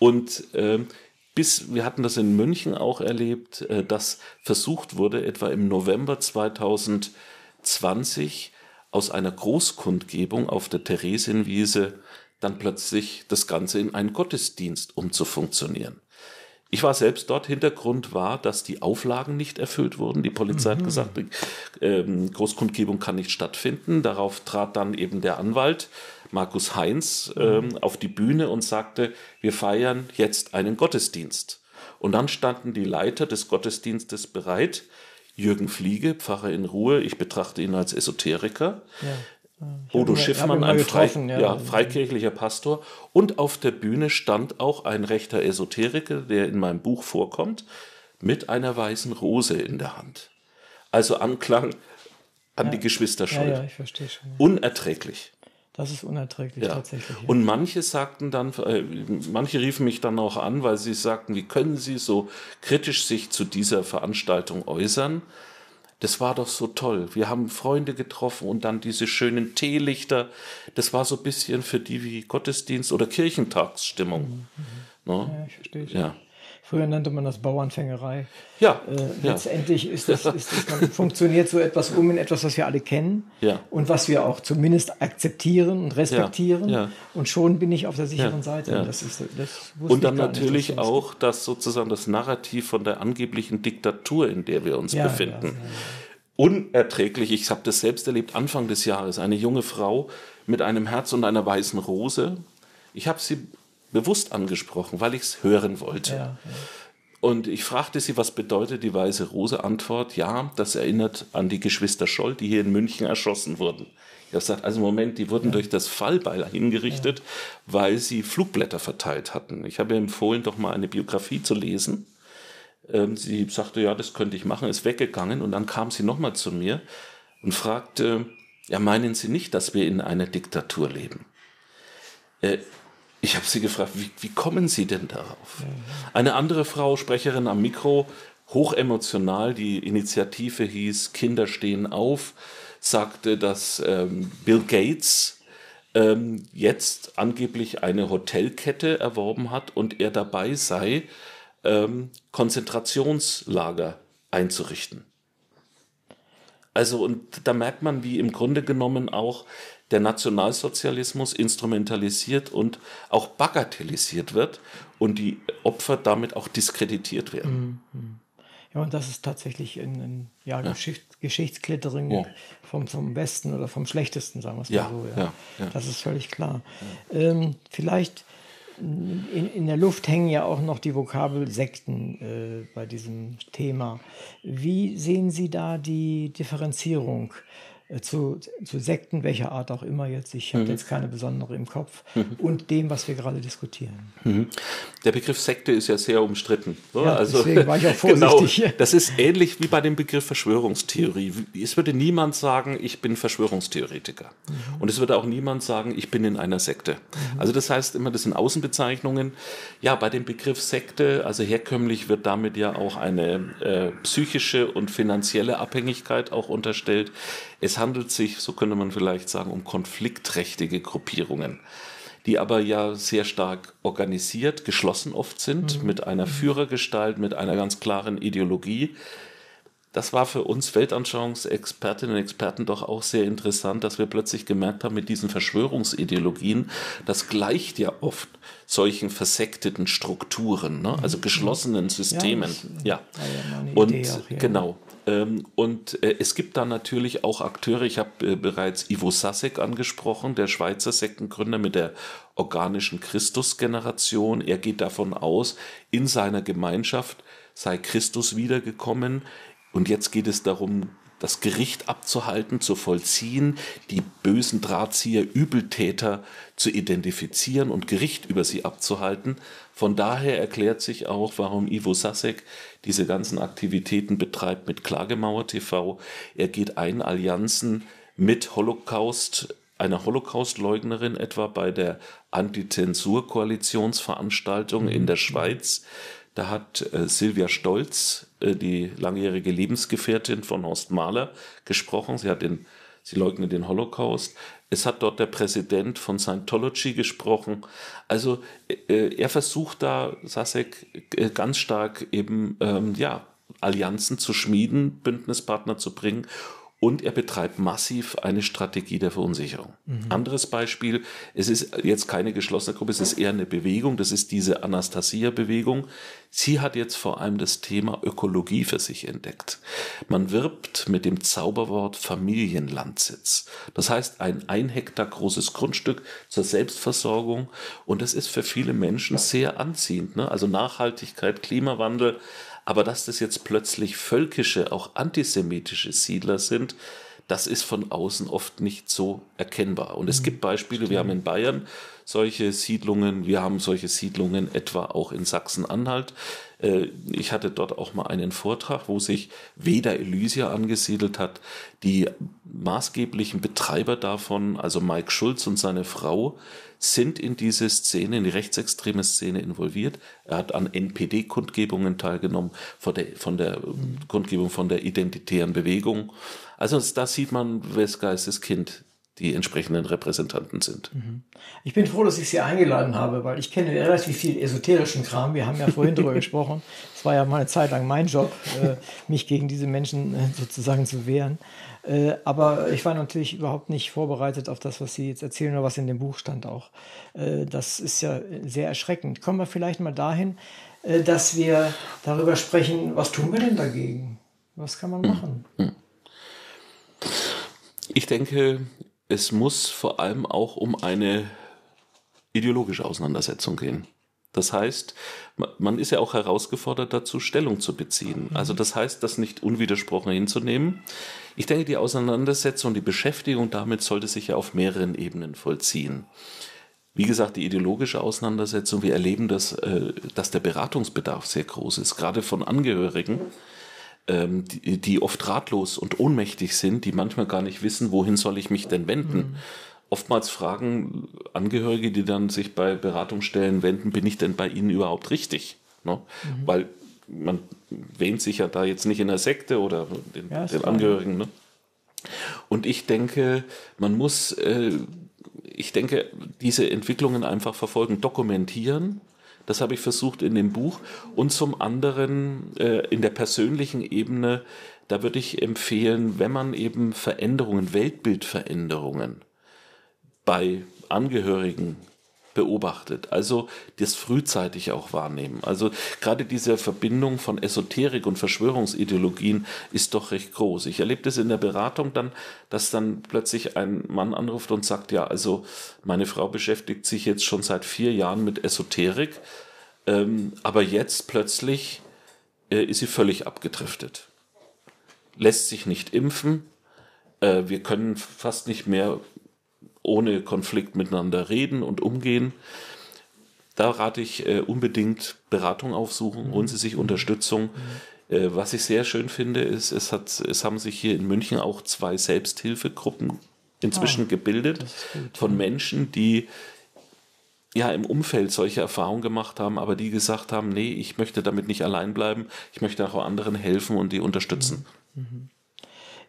Und ähm, bis, wir hatten das in München auch erlebt, äh, dass versucht wurde, etwa im November 2020 aus einer Großkundgebung auf der Theresienwiese dann plötzlich das Ganze in einen Gottesdienst umzufunktionieren. Ich war selbst dort. Hintergrund war, dass die Auflagen nicht erfüllt wurden. Die Polizei mhm. hat gesagt, ähm, Großkundgebung kann nicht stattfinden. Darauf trat dann eben der Anwalt Markus Heinz ähm, auf die Bühne und sagte, wir feiern jetzt einen Gottesdienst. Und dann standen die Leiter des Gottesdienstes bereit. Jürgen Fliege, Pfarrer in Ruhe, ich betrachte ihn als Esoteriker. Ja. Bodo Schiffmann, ein Frei, ja. ja, freikirchlicher Pastor. Und auf der Bühne stand auch ein rechter Esoteriker, der in meinem Buch vorkommt, mit einer weißen Rose in der Hand. Also Anklang an ja. die Geschwisterschuld. Ja, ich verstehe schon. Unerträglich. Das ist unerträglich ja. tatsächlich. Ja. Und manche sagten dann, äh, manche riefen mich dann auch an, weil sie sagten, wie können Sie so kritisch sich zu dieser Veranstaltung äußern? Das war doch so toll. Wir haben Freunde getroffen und dann diese schönen Teelichter. Das war so ein bisschen für die wie Gottesdienst oder Kirchentagsstimmung. Mhm. Ne? Ja, ich verstehe. Ja. Früher nannte man das Bauernfängerei. Ja, Äh, ja. Letztendlich ist das, ist das funktioniert so etwas um in etwas, was wir alle kennen Ja. und was wir auch zumindest akzeptieren und respektieren. Ja, ja. Und schon bin ich auf der sicheren Ja, Seite. ja. Das ist, das Und dann nicht, natürlich dass das- auch das sozusagen das Narrativ von der angeblichen Diktatur, in der wir uns Ja, befinden. ja, ja, ja. Unerträglich, ich habe das selbst erlebt, Anfang des Jahres, eine junge Frau mit einem Herz und einer weißen Rose. Ich habe sie bewusst angesprochen, weil ich es hören wollte. Ja, ja. Und ich fragte sie, was bedeutet die weiße Rose? Antwort, ja, das erinnert an die Geschwister Scholl, die hier in München erschossen wurden. Ich habe gesagt, also Moment, die wurden durch das Fallbeil hingerichtet, weil sie Flugblätter verteilt hatten. Ich habe ihr empfohlen, doch mal eine Biografie zu lesen. Ähm, sie sagte, ja, das könnte ich machen, ist weggegangen und dann kam sie nochmal zu mir und fragte, ja, meinen Sie nicht, dass wir in einer Diktatur leben? Äh, ich habe sie gefragt, wie, wie kommen Sie denn darauf? Eine andere Frau, Sprecherin am Mikro, hochemotional, die Initiative hieß Kinder stehen auf, sagte, dass ähm, Bill Gates ähm, jetzt angeblich eine Hotelkette erworben hat und er dabei sei, ähm, Konzentrationslager einzurichten. Also, und da merkt man, wie im Grunde genommen auch der Nationalsozialismus instrumentalisiert und auch bagatellisiert wird und die Opfer damit auch diskreditiert werden. Ja, und das ist tatsächlich ein, ein ja, Geschicht, Geschichtsklittering Ja. vom, vom Besten oder vom Schlechtesten, sagen wir es Ja, mal so. ja, ja. Das ist völlig klar. Ähm, vielleicht in, in der Luft hängen ja auch noch die Vokabel Sekten äh, bei diesem Thema. Wie sehen Sie da die Differenzierung zu, zu Sekten, welcher Art auch immer jetzt? Ich Mhm. habe jetzt keine besondere im Kopf. Und dem, was wir gerade diskutieren. Der Begriff Sekte ist ja sehr umstritten. so. Ja, deswegen war ich auch vorsichtig. Genau, das ist ähnlich wie bei dem Begriff Verschwörungstheorie. Es würde niemand sagen, ich bin Verschwörungstheoretiker. Mhm. Und es würde auch niemand sagen, ich bin in einer Sekte. Also das heißt immer, das sind Außenbezeichnungen. Ja, bei dem Begriff Sekte, also herkömmlich wird damit ja auch eine äh, psychische und finanzielle Abhängigkeit auch unterstellt. Es handelt sich, so könnte man vielleicht sagen, um konfliktträchtige Gruppierungen die aber ja sehr stark organisiert, geschlossen oft sind, mit einer Führergestalt, mit einer ganz klaren Ideologie. Das war für uns Weltanschauungsexpertinnen und Experten doch auch sehr interessant, dass wir plötzlich gemerkt haben, mit diesen Verschwörungsideologien, das gleicht ja oft solchen versekteten Strukturen, ne? also geschlossenen Systemen. das, Ja, ja eine und auch, ja. genau. Ähm, und äh, es gibt da natürlich auch Akteure, ich habe äh, bereits Ivo Sasek angesprochen, der Schweizer Sektengründer mit der organischen Christusgeneration. Er geht davon aus, in seiner Gemeinschaft sei Christus wiedergekommen und jetzt geht es darum, das Gericht abzuhalten, zu vollziehen, die bösen Drahtzieher, Übeltäter zu identifizieren und Gericht über sie abzuhalten. Von daher erklärt sich auch, warum Ivo Sasek diese ganzen Aktivitäten betreibt mit Klagemauer TV. Er geht ein Allianzen mit Holocaust, einer Holocaust-Leugnerin etwa bei der Antizensur-Koalitionsveranstaltung in der Schweiz. Da hat äh, Silvia Stolz, die langjährige Lebensgefährtin von Horst Mahler, gesprochen. Sie hat den, sie leugnet den Holocaust. Es hat dort der Präsident von Scientology gesprochen. Also äh, er versucht da, Sasek, äh, ganz stark eben ähm, ja Allianzen zu schmieden, Bündnispartner zu bringen. Und er betreibt massiv eine Strategie der Verunsicherung. Anderes Beispiel, es ist jetzt keine geschlossene Gruppe, es ist eher eine Bewegung, das ist diese Anastasia-Bewegung. Sie hat jetzt vor allem das Thema Ökologie für sich entdeckt. Man wirbt mit dem Zauberwort Familienlandsitz. Das heißt, ein ein Hektar großes Grundstück zur Selbstversorgung. Und das ist für viele Menschen sehr anziehend. Ne? Also Nachhaltigkeit, Klimawandel. Aber dass das jetzt plötzlich völkische, auch antisemitische Siedler sind, das ist von außen oft nicht so erkennbar. Und es gibt Beispiele, wir haben in Bayern solche Siedlungen, wir haben solche Siedlungen etwa auch in Sachsen-Anhalt. Äh, Ich hatte dort auch mal einen Vortrag, wo sich Veda Elysia angesiedelt hat. Die maßgeblichen Betreiber davon, also Mike Schulz und seine Frau, sind in diese Szene, in die rechtsextreme Szene involviert. Er hat an NPD-Kundgebungen teilgenommen, von der, von der Kundgebung von der identitären Bewegung. Also da sieht man, wes Geistes Kind die entsprechenden Repräsentanten sind. Ich bin froh, dass ich Sie eingeladen habe, weil ich kenne relativ viel esoterischen Kram. Wir haben ja vorhin darüber gesprochen. Es war ja mal eine Zeit lang mein Job, äh, mich gegen diese Menschen äh, sozusagen zu wehren. Äh, aber ich war natürlich überhaupt nicht vorbereitet auf das, was Sie jetzt erzählen oder was in dem Buch stand auch. Das ist ja sehr erschreckend. Kommen wir vielleicht mal dahin, dass wir darüber sprechen, was tun wir denn dagegen? Was kann man machen? Ich denke, es muss vor allem auch um eine ideologische Auseinandersetzung gehen. Das heißt, man ist ja auch herausgefordert dazu, Stellung zu beziehen. Also das heißt, das nicht unwidersprochen hinzunehmen. Ich denke, die Auseinandersetzung, die Beschäftigung damit sollte sich ja auf mehreren Ebenen vollziehen. Wie gesagt, die ideologische Auseinandersetzung, wir erleben, dass, äh, dass der Beratungsbedarf sehr groß ist, gerade von Angehörigen, ähm, die, die oft ratlos und ohnmächtig sind, die manchmal gar nicht wissen, wohin soll ich mich denn wenden. Mhm. Oftmals fragen Angehörige, die dann sich bei Beratungsstellen wenden, bin ich denn bei Ihnen überhaupt richtig? Ne? Mhm. Weil man wähnt sich ja da jetzt nicht in der Sekte oder den, ja, den Angehörigen. Ne? Und ich denke, man muss, äh, ich denke, diese Entwicklungen einfach verfolgen, dokumentieren. Das habe ich versucht in dem Buch. Und zum anderen äh, in der persönlichen Ebene, da würde ich empfehlen, wenn man eben Veränderungen, Weltbildveränderungen bei Angehörigen beobachtet. Also das frühzeitig auch wahrnehmen. Also gerade diese Verbindung von Esoterik und Verschwörungsideologien ist doch recht groß. Ich erlebe das in der Beratung dann, dass dann plötzlich ein Mann anruft und sagt, ja, also meine Frau beschäftigt sich jetzt schon seit vier Jahren mit Esoterik, ähm, aber jetzt plötzlich äh, ist sie völlig abgedriftet. Lässt sich nicht impfen. Äh, wir können fast nicht mehr ohne Konflikt miteinander reden und umgehen. Da rate ich äh, unbedingt Beratung aufsuchen, mhm. holen Sie sich Unterstützung. Mhm. Äh, was ich sehr schön finde, ist, es, hat, es haben sich hier in München auch zwei Selbsthilfegruppen inzwischen ah, gebildet von Menschen, die ja im Umfeld solche Erfahrungen gemacht haben, aber die gesagt haben, nee, ich möchte damit nicht allein bleiben, ich möchte auch anderen helfen und die unterstützen. Mhm. mhm.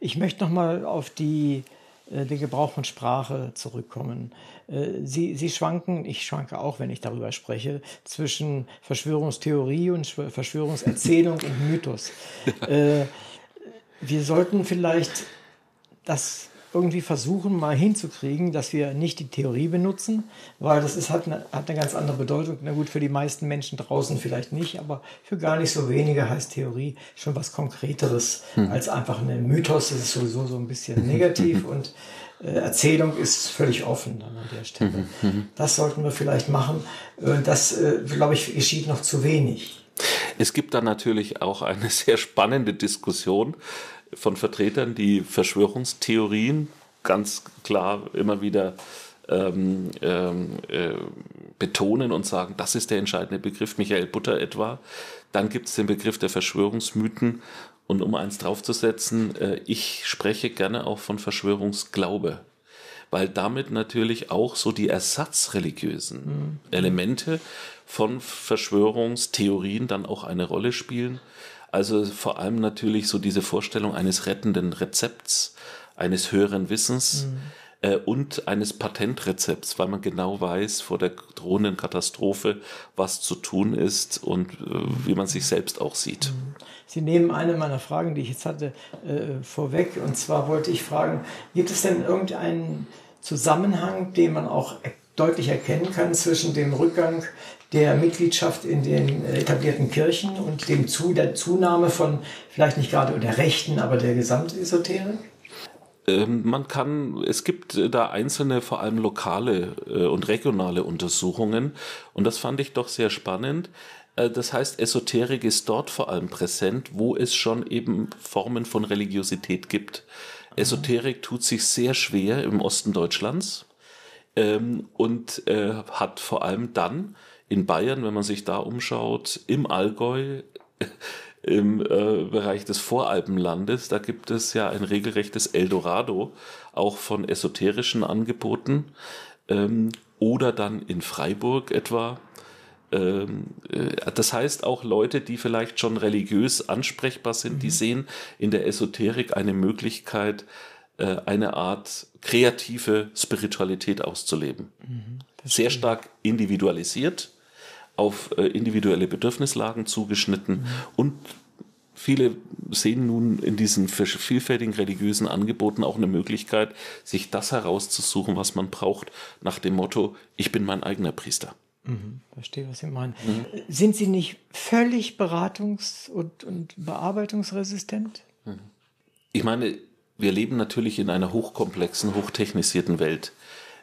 Ich möchte nochmal auf die den Gebrauch von Sprache zurückkommen. Äh, Sie, Sie schwanken, ich schwanke auch, wenn ich darüber spreche, zwischen Verschwörungstheorie und Verschwörungserzählung und Mythos. Äh, wir sollten vielleicht das irgendwie versuchen, mal hinzukriegen, dass wir nicht die Theorie benutzen, weil das ist, hat, eine, hat eine ganz andere Bedeutung. Na gut, für die meisten Menschen draußen vielleicht nicht, aber für gar nicht so wenige heißt Theorie schon was Konkreteres hm. als einfach ein Mythos. Das ist sowieso so ein bisschen negativ und äh, Erzählung ist völlig offen an der Stelle. Mhm, mhm. Das sollten wir vielleicht machen. Äh, das, äh, glaube ich, geschieht noch zu wenig. Es gibt da natürlich auch eine sehr spannende Diskussion von Vertretern, die Verschwörungstheorien ganz klar immer wieder ähm, ähm, äh, betonen und sagen, das ist der entscheidende Begriff, Michael Butter etwa. Dann gibt es den Begriff der Verschwörungsmythen. Und um eins draufzusetzen, äh, ich spreche gerne auch von Verschwörungsglaube, weil damit natürlich auch so die ersatzreligiösen mhm. Elemente von Verschwörungstheorien dann auch eine Rolle spielen. Also vor allem natürlich so diese Vorstellung eines rettenden Rezepts, eines höheren Wissens mhm. äh, und eines Patentrezepts, weil man genau weiß vor der drohenden Katastrophe, was zu tun ist und äh, wie man sich selbst auch sieht. Mhm. Sie nehmen eine meiner Fragen, die ich jetzt hatte, äh, vorweg. Und zwar wollte ich fragen, gibt es denn irgendeinen Zusammenhang, den man auch deutlich erkennen kann zwischen dem Rückgang der Mitgliedschaft in den etablierten Kirchen und dem zu, der Zunahme von vielleicht nicht gerade der Rechten, aber der Gesamtesoterik? Ähm, man kann, es gibt da einzelne, vor allem lokale äh, und regionale Untersuchungen und das fand ich doch sehr spannend. Äh, das heißt, Esoterik ist dort vor allem präsent, wo es schon eben Formen von Religiosität gibt. Esoterik tut sich sehr schwer im Osten Deutschlands ähm, und äh, hat vor allem dann in Bayern, wenn man sich da umschaut, im Allgäu, im äh, Bereich des Voralpenlandes, da gibt es ja ein regelrechtes Eldorado, auch von esoterischen Angeboten. Ähm, oder dann in Freiburg etwa. Ähm, äh, das heißt, auch Leute, die vielleicht schon religiös ansprechbar sind, mhm. die sehen in der Esoterik eine Möglichkeit, äh, eine Art kreative Spiritualität auszuleben. Mhm, Sehr stark individualisiert, auf äh, individuelle Bedürfnislagen zugeschnitten mhm. und viele sehen nun in diesen vielfältigen religiösen Angeboten auch eine Möglichkeit, sich das herauszusuchen, was man braucht, nach dem Motto, ich bin mein eigener Priester. Mhm, verstehe, was Sie meinen. Mhm. Sind Sie nicht völlig beratungs- und, und bearbeitungsresistent? Mhm. Ich meine, wir leben natürlich in einer hochkomplexen, hochtechnisierten Welt.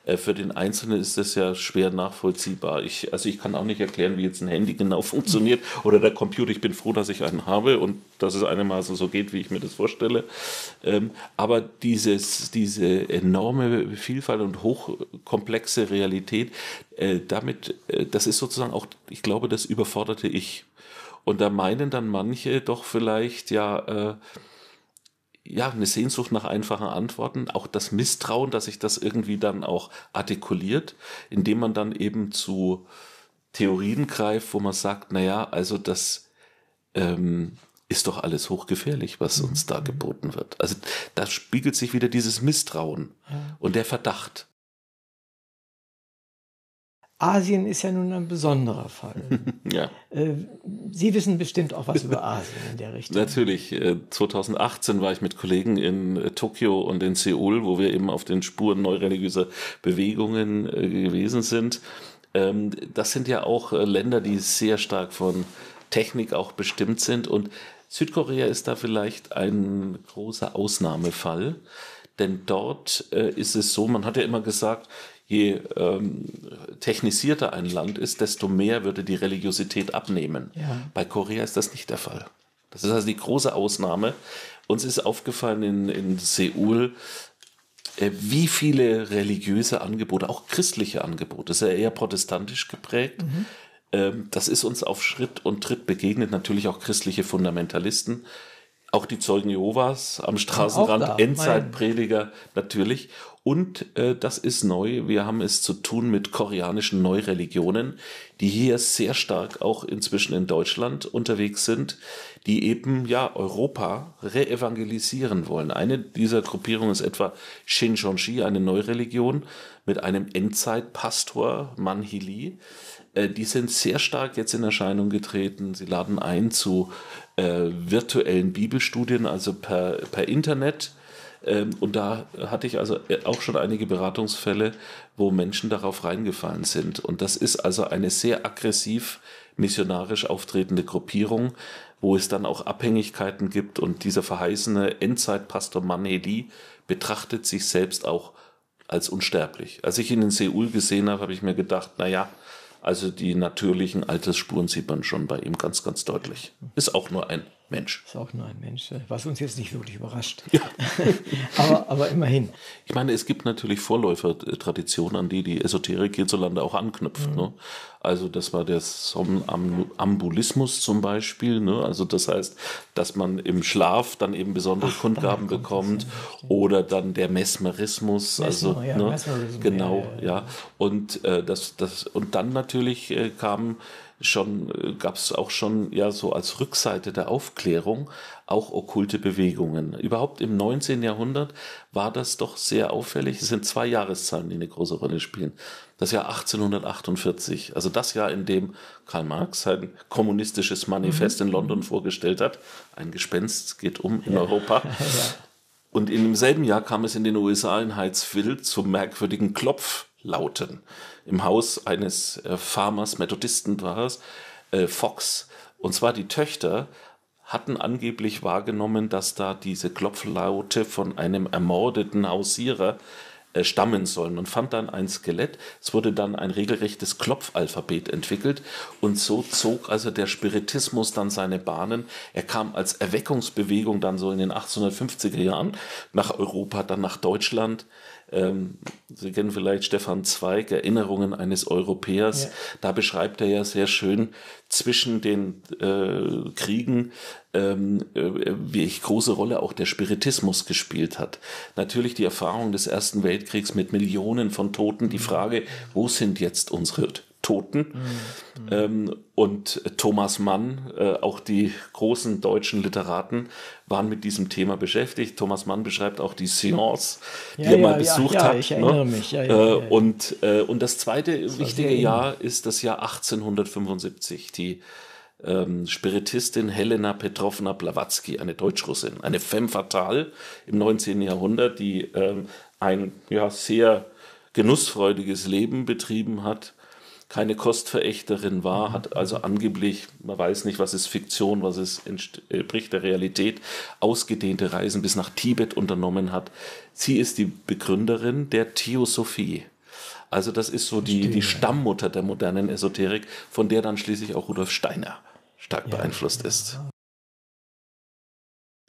Äh, für den Einzelnen ist das ja schwer nachvollziehbar. Ich, also ich kann auch nicht erklären, wie jetzt ein Handy genau funktioniert oder der Computer. Ich bin froh, dass ich einen habe und dass es einigermaßen so geht, wie ich mir das vorstelle. Ähm, aber dieses, diese enorme Vielfalt und hochkomplexe Realität, äh, damit, äh, das ist sozusagen auch, ich glaube, das überforderte Ich. Und da meinen dann manche doch vielleicht, ja, äh, ja, eine Sehnsucht nach einfachen Antworten, auch das Misstrauen, dass sich das irgendwie dann auch artikuliert, indem man dann eben zu Theorien greift, wo man sagt, naja, also das ähm, ist doch alles hochgefährlich, was uns da mhm. geboten wird. Also da spiegelt sich wieder dieses Misstrauen und der Verdacht. Asien ist ja nun ein besonderer Fall. ja. Äh, Sie wissen bestimmt auch was über Asien in der Richtung. Natürlich. 2018 äh, war ich mit Kollegen in äh, Tokio und in Seoul, wo wir eben auf den Spuren neureligiöser Bewegungen gewesen sind. Ähm, das sind ja auch Länder, die sehr stark von Technik auch bestimmt sind. Und Südkorea ist da vielleicht ein großer Ausnahmefall. Denn dort ist es so, man hat ja immer gesagt, je ähm, technisierter ein Land ist, desto mehr würde die Religiosität abnehmen. Ja. Bei Korea ist das nicht der Fall. Das ist also die große Ausnahme. Uns ist aufgefallen in, in Seoul, äh, wie viele religiöse Angebote, auch christliche Angebote, das ist ja eher protestantisch geprägt. Mhm. Ähm, das ist uns auf Schritt und Tritt begegnet, natürlich auch christliche Fundamentalisten auch die Zeugen Jehovas am Straßenrand, Endzeitprediger natürlich. Und äh, das ist neu. Wir haben es zu tun mit koreanischen Neureligionen, die hier sehr stark auch inzwischen in Deutschland unterwegs sind, die eben ja Europa reevangelisieren wollen. Eine dieser Gruppierungen ist etwa Shincheonji, eine Neureligion mit einem Endzeitpastor Manhili. Äh, die sind sehr stark jetzt in Erscheinung getreten. Sie laden ein zu äh, virtuellen Bibelstudien, also per, per Internet und da hatte ich also äh, auch schon einige Beratungsfälle, wo Menschen darauf reingefallen sind. Und das ist also eine sehr aggressiv missionarisch auftretende Gruppierung, wo es dann auch Abhängigkeiten gibt. Und dieser verheißene Endzeitpastor Maneli betrachtet sich selbst auch als unsterblich. Als ich ihn in Seoul gesehen habe, habe ich mir gedacht, na ja, also die natürlichen Altersspuren sieht man schon bei ihm ganz, ganz deutlich. Ist auch nur ein Mensch. Ist auch nur ein Mensch, was uns jetzt nicht wirklich überrascht. Ja. aber, aber immerhin. Ich meine, es gibt natürlich Vorläufertraditionen, an die die Esoterik hierzulande auch anknüpft. Mhm. Ne? Also das war der Somnambulismus zum Beispiel. Ne? Also das heißt, dass man im Schlaf dann eben besondere Ach, Kundgaben bekommt. Ja, oder dann der Mesmerismus. Mesmer, also ja, ne? genau, ja. Und äh, das, das und dann natürlich äh, kam schon äh, gab es auch schon ja so als Rückseite der Aufklärung auch okkulte Bewegungen. Überhaupt im 19. Jahrhundert war das doch sehr auffällig. Es sind zwei Jahreszahlen, die eine große Rolle spielen. Das Jahr 1848, also das Jahr, in dem Karl Marx sein kommunistisches Manifest mhm. in London vorgestellt hat. Ein Gespenst geht um in ja. Europa. ja. Und in demselben Jahr kam es in den USA in Heidsville zum merkwürdigen Klopflauten im Haus eines äh, Farmers, Methodisten war es, äh, Fox. Und zwar die Töchter hatten angeblich wahrgenommen, dass da diese Klopflaute von einem ermordeten Hausierer äh, stammen sollen und fand dann ein Skelett. Es wurde dann ein regelrechtes Klopfalphabet entwickelt und so zog also der Spiritismus dann seine Bahnen. Er kam als Erweckungsbewegung dann so in den 1850er Jahren nach Europa, dann nach Deutschland. Ähm, Sie kennen vielleicht Stefan Zweig, Erinnerungen eines Europäers. Ja. Da beschreibt er ja sehr schön zwischen den äh, Kriegen, ähm, äh, wie große Rolle auch der Spiritismus gespielt hat. Natürlich die Erfahrung des Ersten Weltkriegs mit Millionen von Toten, die Frage, wo sind jetzt unsere Toten. Mhm. Ähm, und Thomas Mann, äh, auch die großen deutschen Literaten waren mit diesem Thema beschäftigt. Thomas Mann beschreibt auch die Seance, die ja, er mal besucht ja, hat. Ich erinnere ne? mich. Äh, und, äh, und das zweite das wichtige Jahr ist das Jahr 1875. Die ähm, Spiritistin Helena Petrovna Blavatsky, eine Deutschrussin, eine femme fatale im 19. Jahrhundert, die ähm, ein ja, sehr genussfreudiges Leben betrieben hat, keine Kostverächterin war, hat also angeblich, man weiß nicht, was ist Fiktion, was ist entspricht der Realität, ausgedehnte Reisen bis nach Tibet unternommen hat. Sie ist die Begründerin der Theosophie. Also das ist so die, die Stammmutter der modernen Esoterik, von der dann schließlich auch Rudolf Steiner stark ja. beeinflusst ist.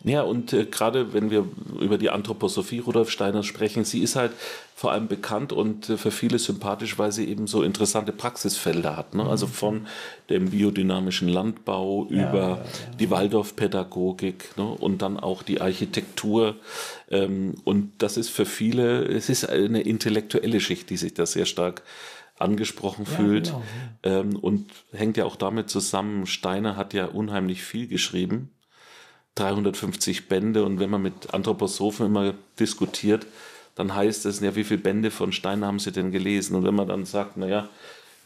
Ja, und äh, gerade wenn wir über die Anthroposophie Rudolf Steiner sprechen, sie ist halt vor allem bekannt und äh, für viele sympathisch, weil sie eben so interessante Praxisfelder hat. Ne? Also mhm. von dem biodynamischen Landbau ja, über ja, ja. die Waldorfpädagogik ne? und dann auch die Architektur. Ähm, und das ist für viele, es ist eine intellektuelle Schicht, die sich da sehr stark angesprochen fühlt. Genau, ähm, und hängt ja auch damit zusammen, Steiner hat ja unheimlich viel geschrieben 350 Bände und wenn man mit Anthroposophen immer diskutiert, dann heißt es, ja, wie viele Bände von Stein haben Sie denn gelesen? Und wenn man dann sagt, naja,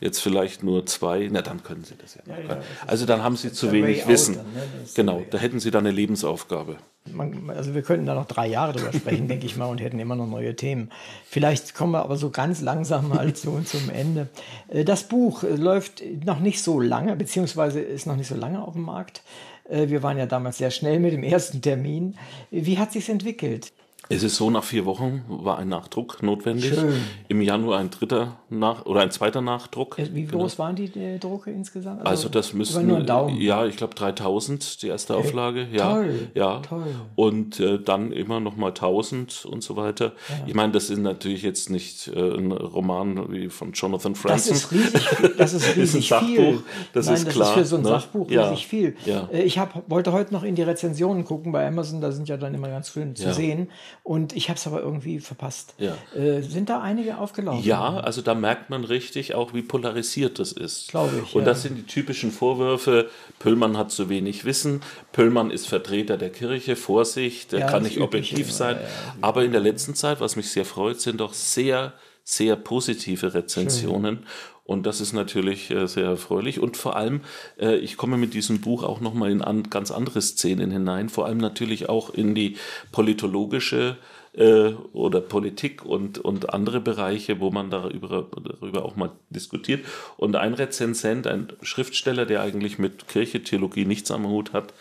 jetzt vielleicht nur zwei, na dann können Sie das ja. ja, ja also dann haben Sie zu wenig Wissen. Dann, ne? Genau, da hätten Sie dann eine Lebensaufgabe. Man, also wir könnten da noch drei Jahre drüber sprechen, denke ich mal, und hätten immer noch neue Themen. Vielleicht kommen wir aber so ganz langsam mal zu, zum Ende. Äh, das Buch läuft noch nicht so lange, beziehungsweise ist noch nicht so lange auf dem Markt. Äh, wir waren ja damals sehr schnell mit dem ersten Termin. Wie hat sich entwickelt? Es ist so, nach vier Wochen war ein Nachdruck notwendig. Schön. Im Januar ein dritter Nach oder ein zweiter Nachdruck. Wie genau. groß genau. waren die äh, Drucke insgesamt? Also, also das müssen nur ein Daumen. ja, ich glaube 3000 die erste okay. Auflage. Ja, toll, ja. Toll. Und äh, dann immer noch mal 1000 und so weiter. Ja. Ich meine, das ist natürlich jetzt nicht äh, ein Roman wie von Jonathan Franzen. Das ist riesig, das ist riesig das ist ein viel. Das Nein, ist das klar. ist für so ein ne? Sachbuch ja. riesig viel. Ja. Äh, ich hab, wollte heute noch in die Rezensionen gucken bei Amazon. Da sind ja dann immer ganz schön zu sehen. Und ich habe es aber irgendwie verpasst. Ja. Äh, sind da einige aufgelaufen? Ja, also da merkt man richtig auch, wie polarisiert das ist. Glaube ich. Und ja. das sind die typischen Vorwürfe. Pöllmann hat zu wenig Wissen. Pöllmann ist Vertreter der Kirche. Vorsicht, der ja, kann nicht objektiv immer, sein. Aber in der letzten Zeit, was mich sehr freut, sind doch sehr, sehr positive Rezensionen. Schön. Und das ist natürlich äh, sehr erfreulich. Und vor allem, äh, ich komme mit diesem Buch auch nochmal in an, ganz andere Szenen hinein, vor allem natürlich auch in die politologische äh, oder Politik und, und andere Bereiche, wo man darüber, darüber auch mal diskutiert. Und ein Rezensent, ein Schriftsteller, der eigentlich mit Kirche, Theologie nichts am Hut hat,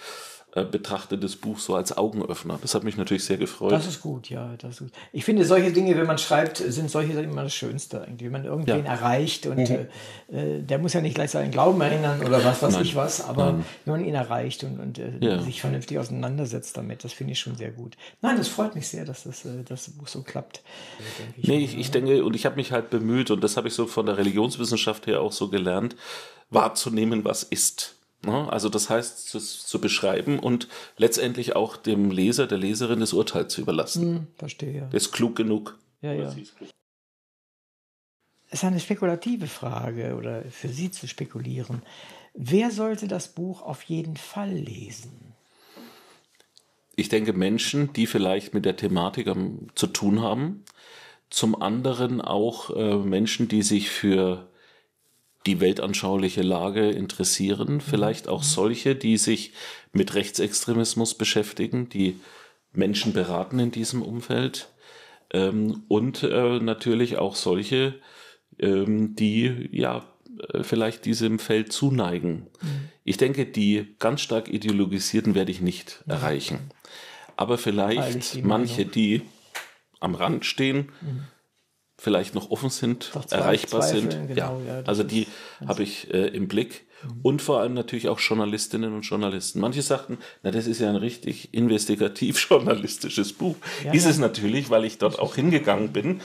äh, betrachtet das Buch so als Augenöffner. Das hat mich natürlich sehr gefreut. Das ist gut, ja. Das ist gut. Ich finde, solche Dinge, wenn man schreibt, sind solche immer das Schönste eigentlich. Wenn man irgendwen ja. erreicht und mhm. äh, der muss ja nicht gleich seinen Glauben erinnern oder was weiß Nein. ich was, aber Nein. wenn man ihn erreicht und, und äh, ja. sich vernünftig auseinandersetzt damit, das finde ich schon sehr gut. Nein, das freut mich sehr, dass das, äh, das Buch so klappt. Ich nee, ich, ich denke, und ich habe mich halt bemüht, und das habe ich so von der Religionswissenschaft her auch so gelernt, wahrzunehmen, was ist. Ne? Also das heißt, das zu beschreiben und letztendlich auch dem Leser, der Leserin das Urteil zu überlassen. Hm, verstehe. Der ist klug genug. Ja, ja. Es ist eine spekulative Frage oder für Sie zu spekulieren. Wer sollte das Buch auf jeden Fall lesen? Ich denke Menschen, die vielleicht mit der Thematik zu tun haben. Zum anderen auch äh, Menschen, die sich für die weltanschauliche Lage interessieren, vielleicht auch solche, die sich mit Rechtsextremismus beschäftigen, die Menschen beraten in diesem Umfeld ähm, und äh, natürlich auch solche, ähm, die ja äh, vielleicht diesem Feld zuneigen. Mhm. Ich denke, die ganz stark ideologisierten werde ich nicht mhm. erreichen, aber vielleicht manche, die am Rand stehen. Mhm vielleicht noch offen sind, erreichbar sind. Genau, ja, also die habe ich äh, im Blick. und vor allem natürlich auch Journalistinnen und Journalisten. Manche sagten, na, das ist ja ein richtig investigativ-journalistisches Buch. Ja, ist ja. es natürlich, weil ich dort auch hingegangen bin. Mhm.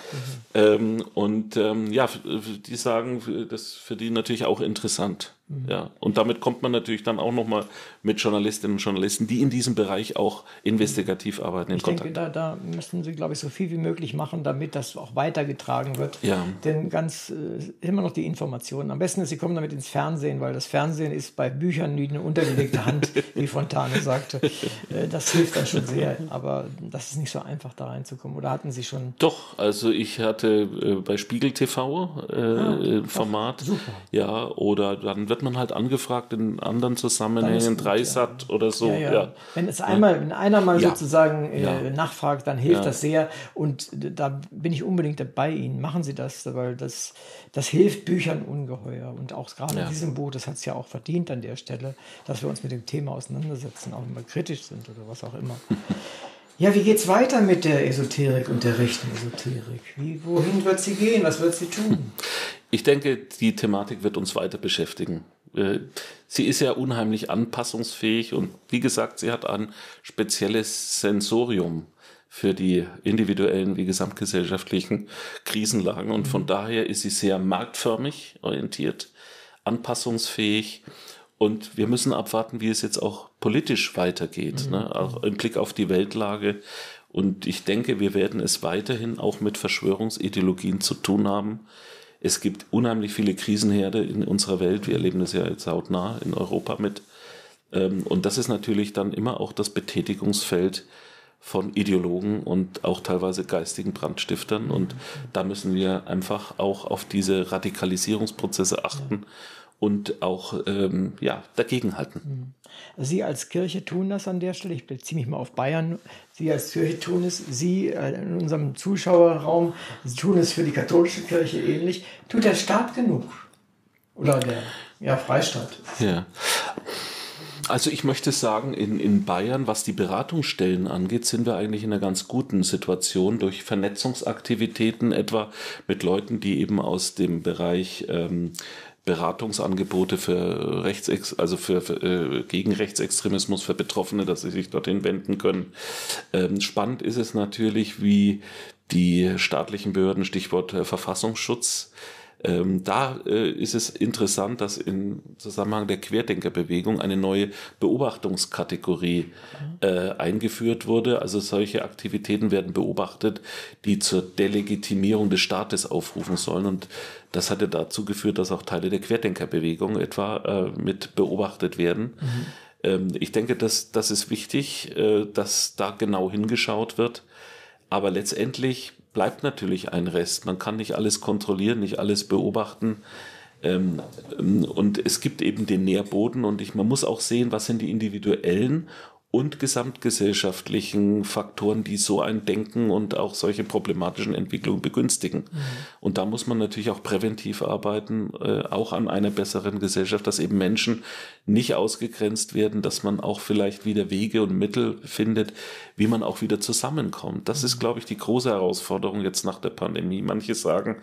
Ähm, und ähm, ja, die sagen, das ist für die natürlich auch interessant. Mhm. Ja, und damit kommt man natürlich dann auch nochmal mit Journalistinnen und Journalisten, die in diesem Bereich auch investigativ arbeiten, in Ich Kontakt. denke, da, da müssen Sie, glaube ich, so viel wie möglich machen, damit das auch weitergetragen wird. Ja. Denn ganz äh, immer noch die Informationen. Am besten ist, Sie kommen damit ins Fernsehen, weil das Fernsehen ist bei Büchern wie eine untergelegte Hand, wie Fontane sagte. Äh, das hilft dann schon sehr, aber das ist nicht so einfach, da reinzukommen. Oder hatten Sie schon Doch, also ich hatte äh, bei Spiegel TV äh, Ah, Format. super. Ja, oder dann wird man halt angefragt in anderen Zusammenhängen, gut, Dreisat oder so. Ja, Ja, ja. Wenn es einmal, wenn einer mal Ja. sozusagen äh, Ja. nachfragt, dann hilft Ja. das sehr. Und da bin ich unbedingt bei Ihnen. Machen Sie das, weil das, das hilft Büchern ungeheuer. Und auch gerade Ja. in diesem Buch, das hat es ja auch verdient an der Stelle, dass wir uns mit dem Thema auseinandersetzen, auch wenn wir kritisch sind oder was auch immer. Ja, wie geht's weiter mit der Esoterik und der rechten Esoterik? Wie, wohin wird sie gehen? Was wird sie tun? Ich denke, die Thematik wird uns weiter beschäftigen. Äh, Sie ist ja unheimlich anpassungsfähig und wie gesagt, sie hat ein spezielles Sensorium für die individuellen wie gesamtgesellschaftlichen Krisenlagen und von daher ist sie sehr marktförmig orientiert, anpassungsfähig und wir müssen abwarten, wie es jetzt auch politisch weitergeht, ne? auch im Blick auf die Weltlage. Und ich denke, wir werden es weiterhin auch mit Verschwörungsideologien zu tun haben. Es gibt unheimlich viele Krisenherde in unserer Welt. Wir erleben das ja jetzt hautnah in Europa mit. Ähm, Und das ist natürlich dann immer auch das Betätigungsfeld von Ideologen und auch teilweise geistigen Brandstiftern. Und da müssen wir einfach auch auf diese Radikalisierungsprozesse achten und auch ähm, ja, dagegenhalten. Sie als Kirche tun das an der Stelle. Ich beziehe mich mal auf Bayern. Sie als Kirche tun es. Sie äh, in unserem Zuschauerraum Sie tun es für die katholische Kirche ähnlich. Tut der Staat genug? Oder der ja, Freistaat? Ja. Also ich möchte sagen, in, in Bayern, was die Beratungsstellen angeht, sind wir eigentlich in einer ganz guten Situation durch Vernetzungsaktivitäten, etwa mit Leuten, die eben aus dem Bereich ähm, Beratungsangebote für Rechtsex, also für, für äh, gegen Rechtsextremismus für Betroffene, dass sie sich dorthin wenden können. Ähm, spannend ist es natürlich, wie die staatlichen Behörden, Stichwort äh, Verfassungsschutz, ähm, da äh, ist es interessant, dass im Zusammenhang der Querdenkerbewegung eine neue Beobachtungskategorie äh, eingeführt wurde. Also solche Aktivitäten werden beobachtet, die zur Delegitimierung des Staates aufrufen sollen. Und das hatte dazu geführt, dass auch Teile der Querdenkerbewegung etwa äh, mit beobachtet werden. Ähm, ich denke, dass das ist wichtig, äh, dass da genau hingeschaut wird. Aber letztendlich bleibt natürlich ein Rest. Man kann nicht alles kontrollieren, nicht alles beobachten. Ähm, ähm, und es gibt eben den Nährboden und ich, man muss auch sehen, was sind die individuellen und gesamtgesellschaftlichen Faktoren, die so ein Denken und auch solche problematischen Entwicklungen begünstigen. Und da muss man natürlich auch präventiv arbeiten, äh, auch an einer besseren Gesellschaft, dass eben Menschen nicht ausgegrenzt werden, dass man auch vielleicht wieder Wege und Mittel findet, wie man auch wieder zusammenkommt. Das ist, glaube ich, die große Herausforderung jetzt nach der Pandemie. Manche sagen,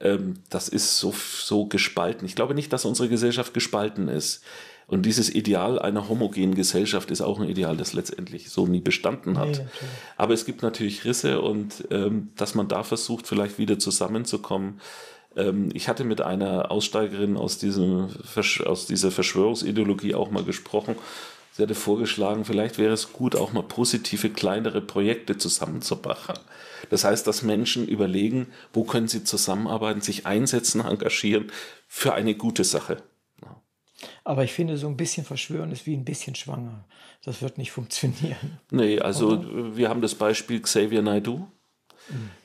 ähm, das ist so, so gespalten. Ich glaube nicht, dass unsere Gesellschaft gespalten ist. Und dieses Ideal einer homogenen Gesellschaft ist auch ein Ideal, das letztendlich so nie bestanden hat. Nee. Aber es gibt natürlich Risse und ähm, dass man da versucht, vielleicht wieder zusammenzukommen. Ähm, ich hatte mit einer Aussteigerin aus, diesem, Versch- aus dieser Verschwörungsideologie auch mal gesprochen. Sie hatte vorgeschlagen, vielleicht wäre es gut, auch mal positive, kleinere Projekte zusammenzubauen. Das heißt, dass Menschen überlegen, wo können sie zusammenarbeiten, sich einsetzen, engagieren für eine gute Sache. Aber ich finde, so ein bisschen verschwören ist wie ein bisschen schwanger. Das wird nicht funktionieren. Nee, also wir haben das Beispiel Xavier Naidoo.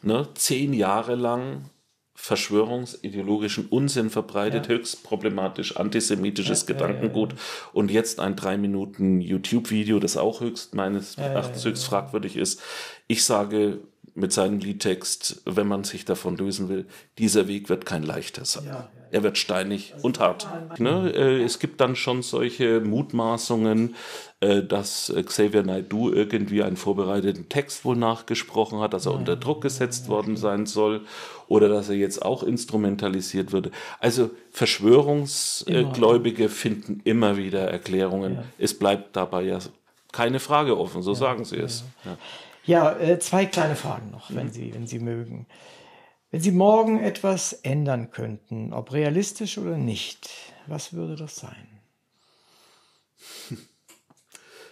Ne, zehn Jahre lang verschwörungsideologischen Unsinn verbreitet, Ja. höchst problematisch, antisemitisches Ja, ja, ja, Gedankengut und jetzt ein drei Minuten YouTube-Video, das auch höchst meines Erachtens höchst fragwürdig ist. Ich sage, mit seinem Liedtext, wenn man sich davon lösen will, dieser Weg wird kein leichter sein. Ja, ja. Er wird steinig also und hart. Ne? Äh, es gibt dann schon solche Mutmaßungen, äh, dass Xavier Naidoo irgendwie einen vorbereiteten Text wohl nachgesprochen hat, dass er unter Druck gesetzt worden sein soll oder dass er jetzt auch instrumentalisiert würde. Also Verschwörungsgläubige finden immer wieder Erklärungen. Ja. Es bleibt dabei ja keine Frage offen, so sagen sie es. Ja. Äh, zwei kleine Fragen noch, wenn, mhm. Sie, wenn Sie mögen. Wenn Sie morgen etwas ändern könnten, ob realistisch oder nicht, was würde das sein?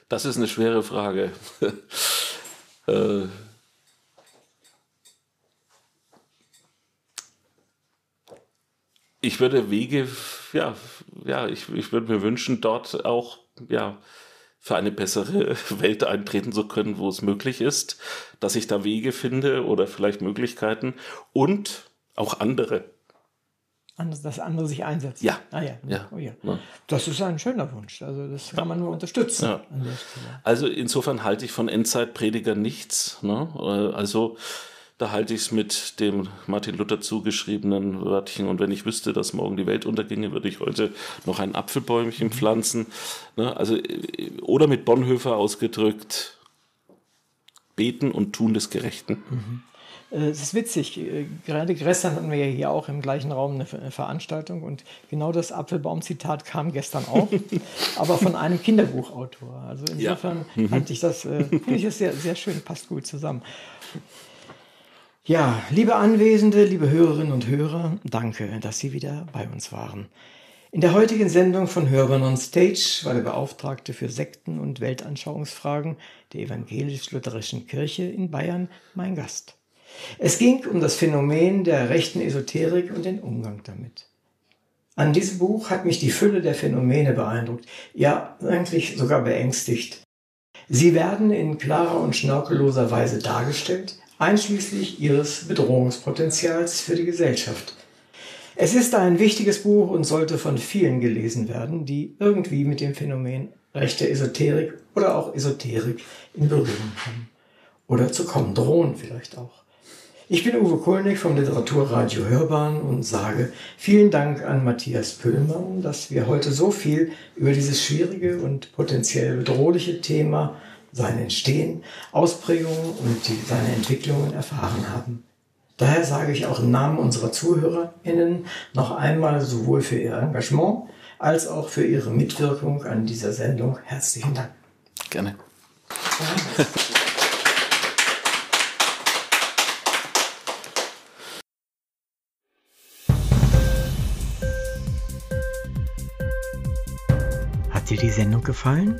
Das ist eine schwere Frage. äh, ich würde Wege, ja, ja, ich, ich würde mir wünschen, dort auch, ja, für eine bessere Welt eintreten zu können, wo es möglich ist, dass ich da Wege finde oder vielleicht Möglichkeiten und auch andere. Dass andere sich einsetzen. Ja. Ah, ja. ja. Oh, ja. ja. Das ist ein schöner Wunsch. Also das kann man nur unterstützen. Also insofern halte ich von Endzeitpredigern nichts. Ne? Also da halte ich es mit dem Martin Luther zugeschriebenen Wörtchen. Und wenn ich wüsste, dass morgen die Welt unterginge, würde ich heute noch ein Apfelbäumchen mhm. pflanzen. Ne? Also, oder mit Bonhoeffer ausgedrückt, beten und tun des Gerechten. Mhm. Äh, es ist witzig, äh, gerade gestern hatten wir ja hier auch im gleichen Raum eine Veranstaltung und genau das Apfelbaum-Zitat kam gestern auch, aber von einem Kinderbuchautor. Also insofern ja. mhm. fand ich das, äh, finde ich das sehr, sehr schön, passt gut zusammen. Ja, liebe Anwesende, liebe Hörerinnen und Hörer, danke, dass Sie wieder bei uns waren. In der heutigen Sendung von Hörern on Stage war der Beauftragte für Sekten- und Weltanschauungsfragen der evangelisch-lutherischen Kirche in Bayern mein Gast. Es ging um das Phänomen der rechten Esoterik und den Umgang damit. An diesem Buch hat mich die Fülle der Phänomene beeindruckt, ja eigentlich sogar beängstigt. Sie werden in klarer und schnörkelloser Weise dargestellt, einschließlich ihres Bedrohungspotenzials für die Gesellschaft. Es ist ein wichtiges Buch und sollte von vielen gelesen werden, die irgendwie mit dem Phänomen rechte Esoterik oder auch Esoterik in Berührung kommen. Oder zu kommen drohen vielleicht auch. Ich bin Uwe Kulnig vom Literaturradio Hörbahn und sage vielen Dank an Matthias Pöllmann, dass wir heute so viel über dieses schwierige und potenziell bedrohliche Thema sein Entstehen, Ausprägungen und die, seine Entwicklungen erfahren haben. Daher sage ich auch im Namen unserer ZuhörerInnen noch einmal sowohl für ihr Engagement als auch für ihre Mitwirkung an dieser Sendung herzlichen Dank. Gerne. Hat dir die Sendung gefallen?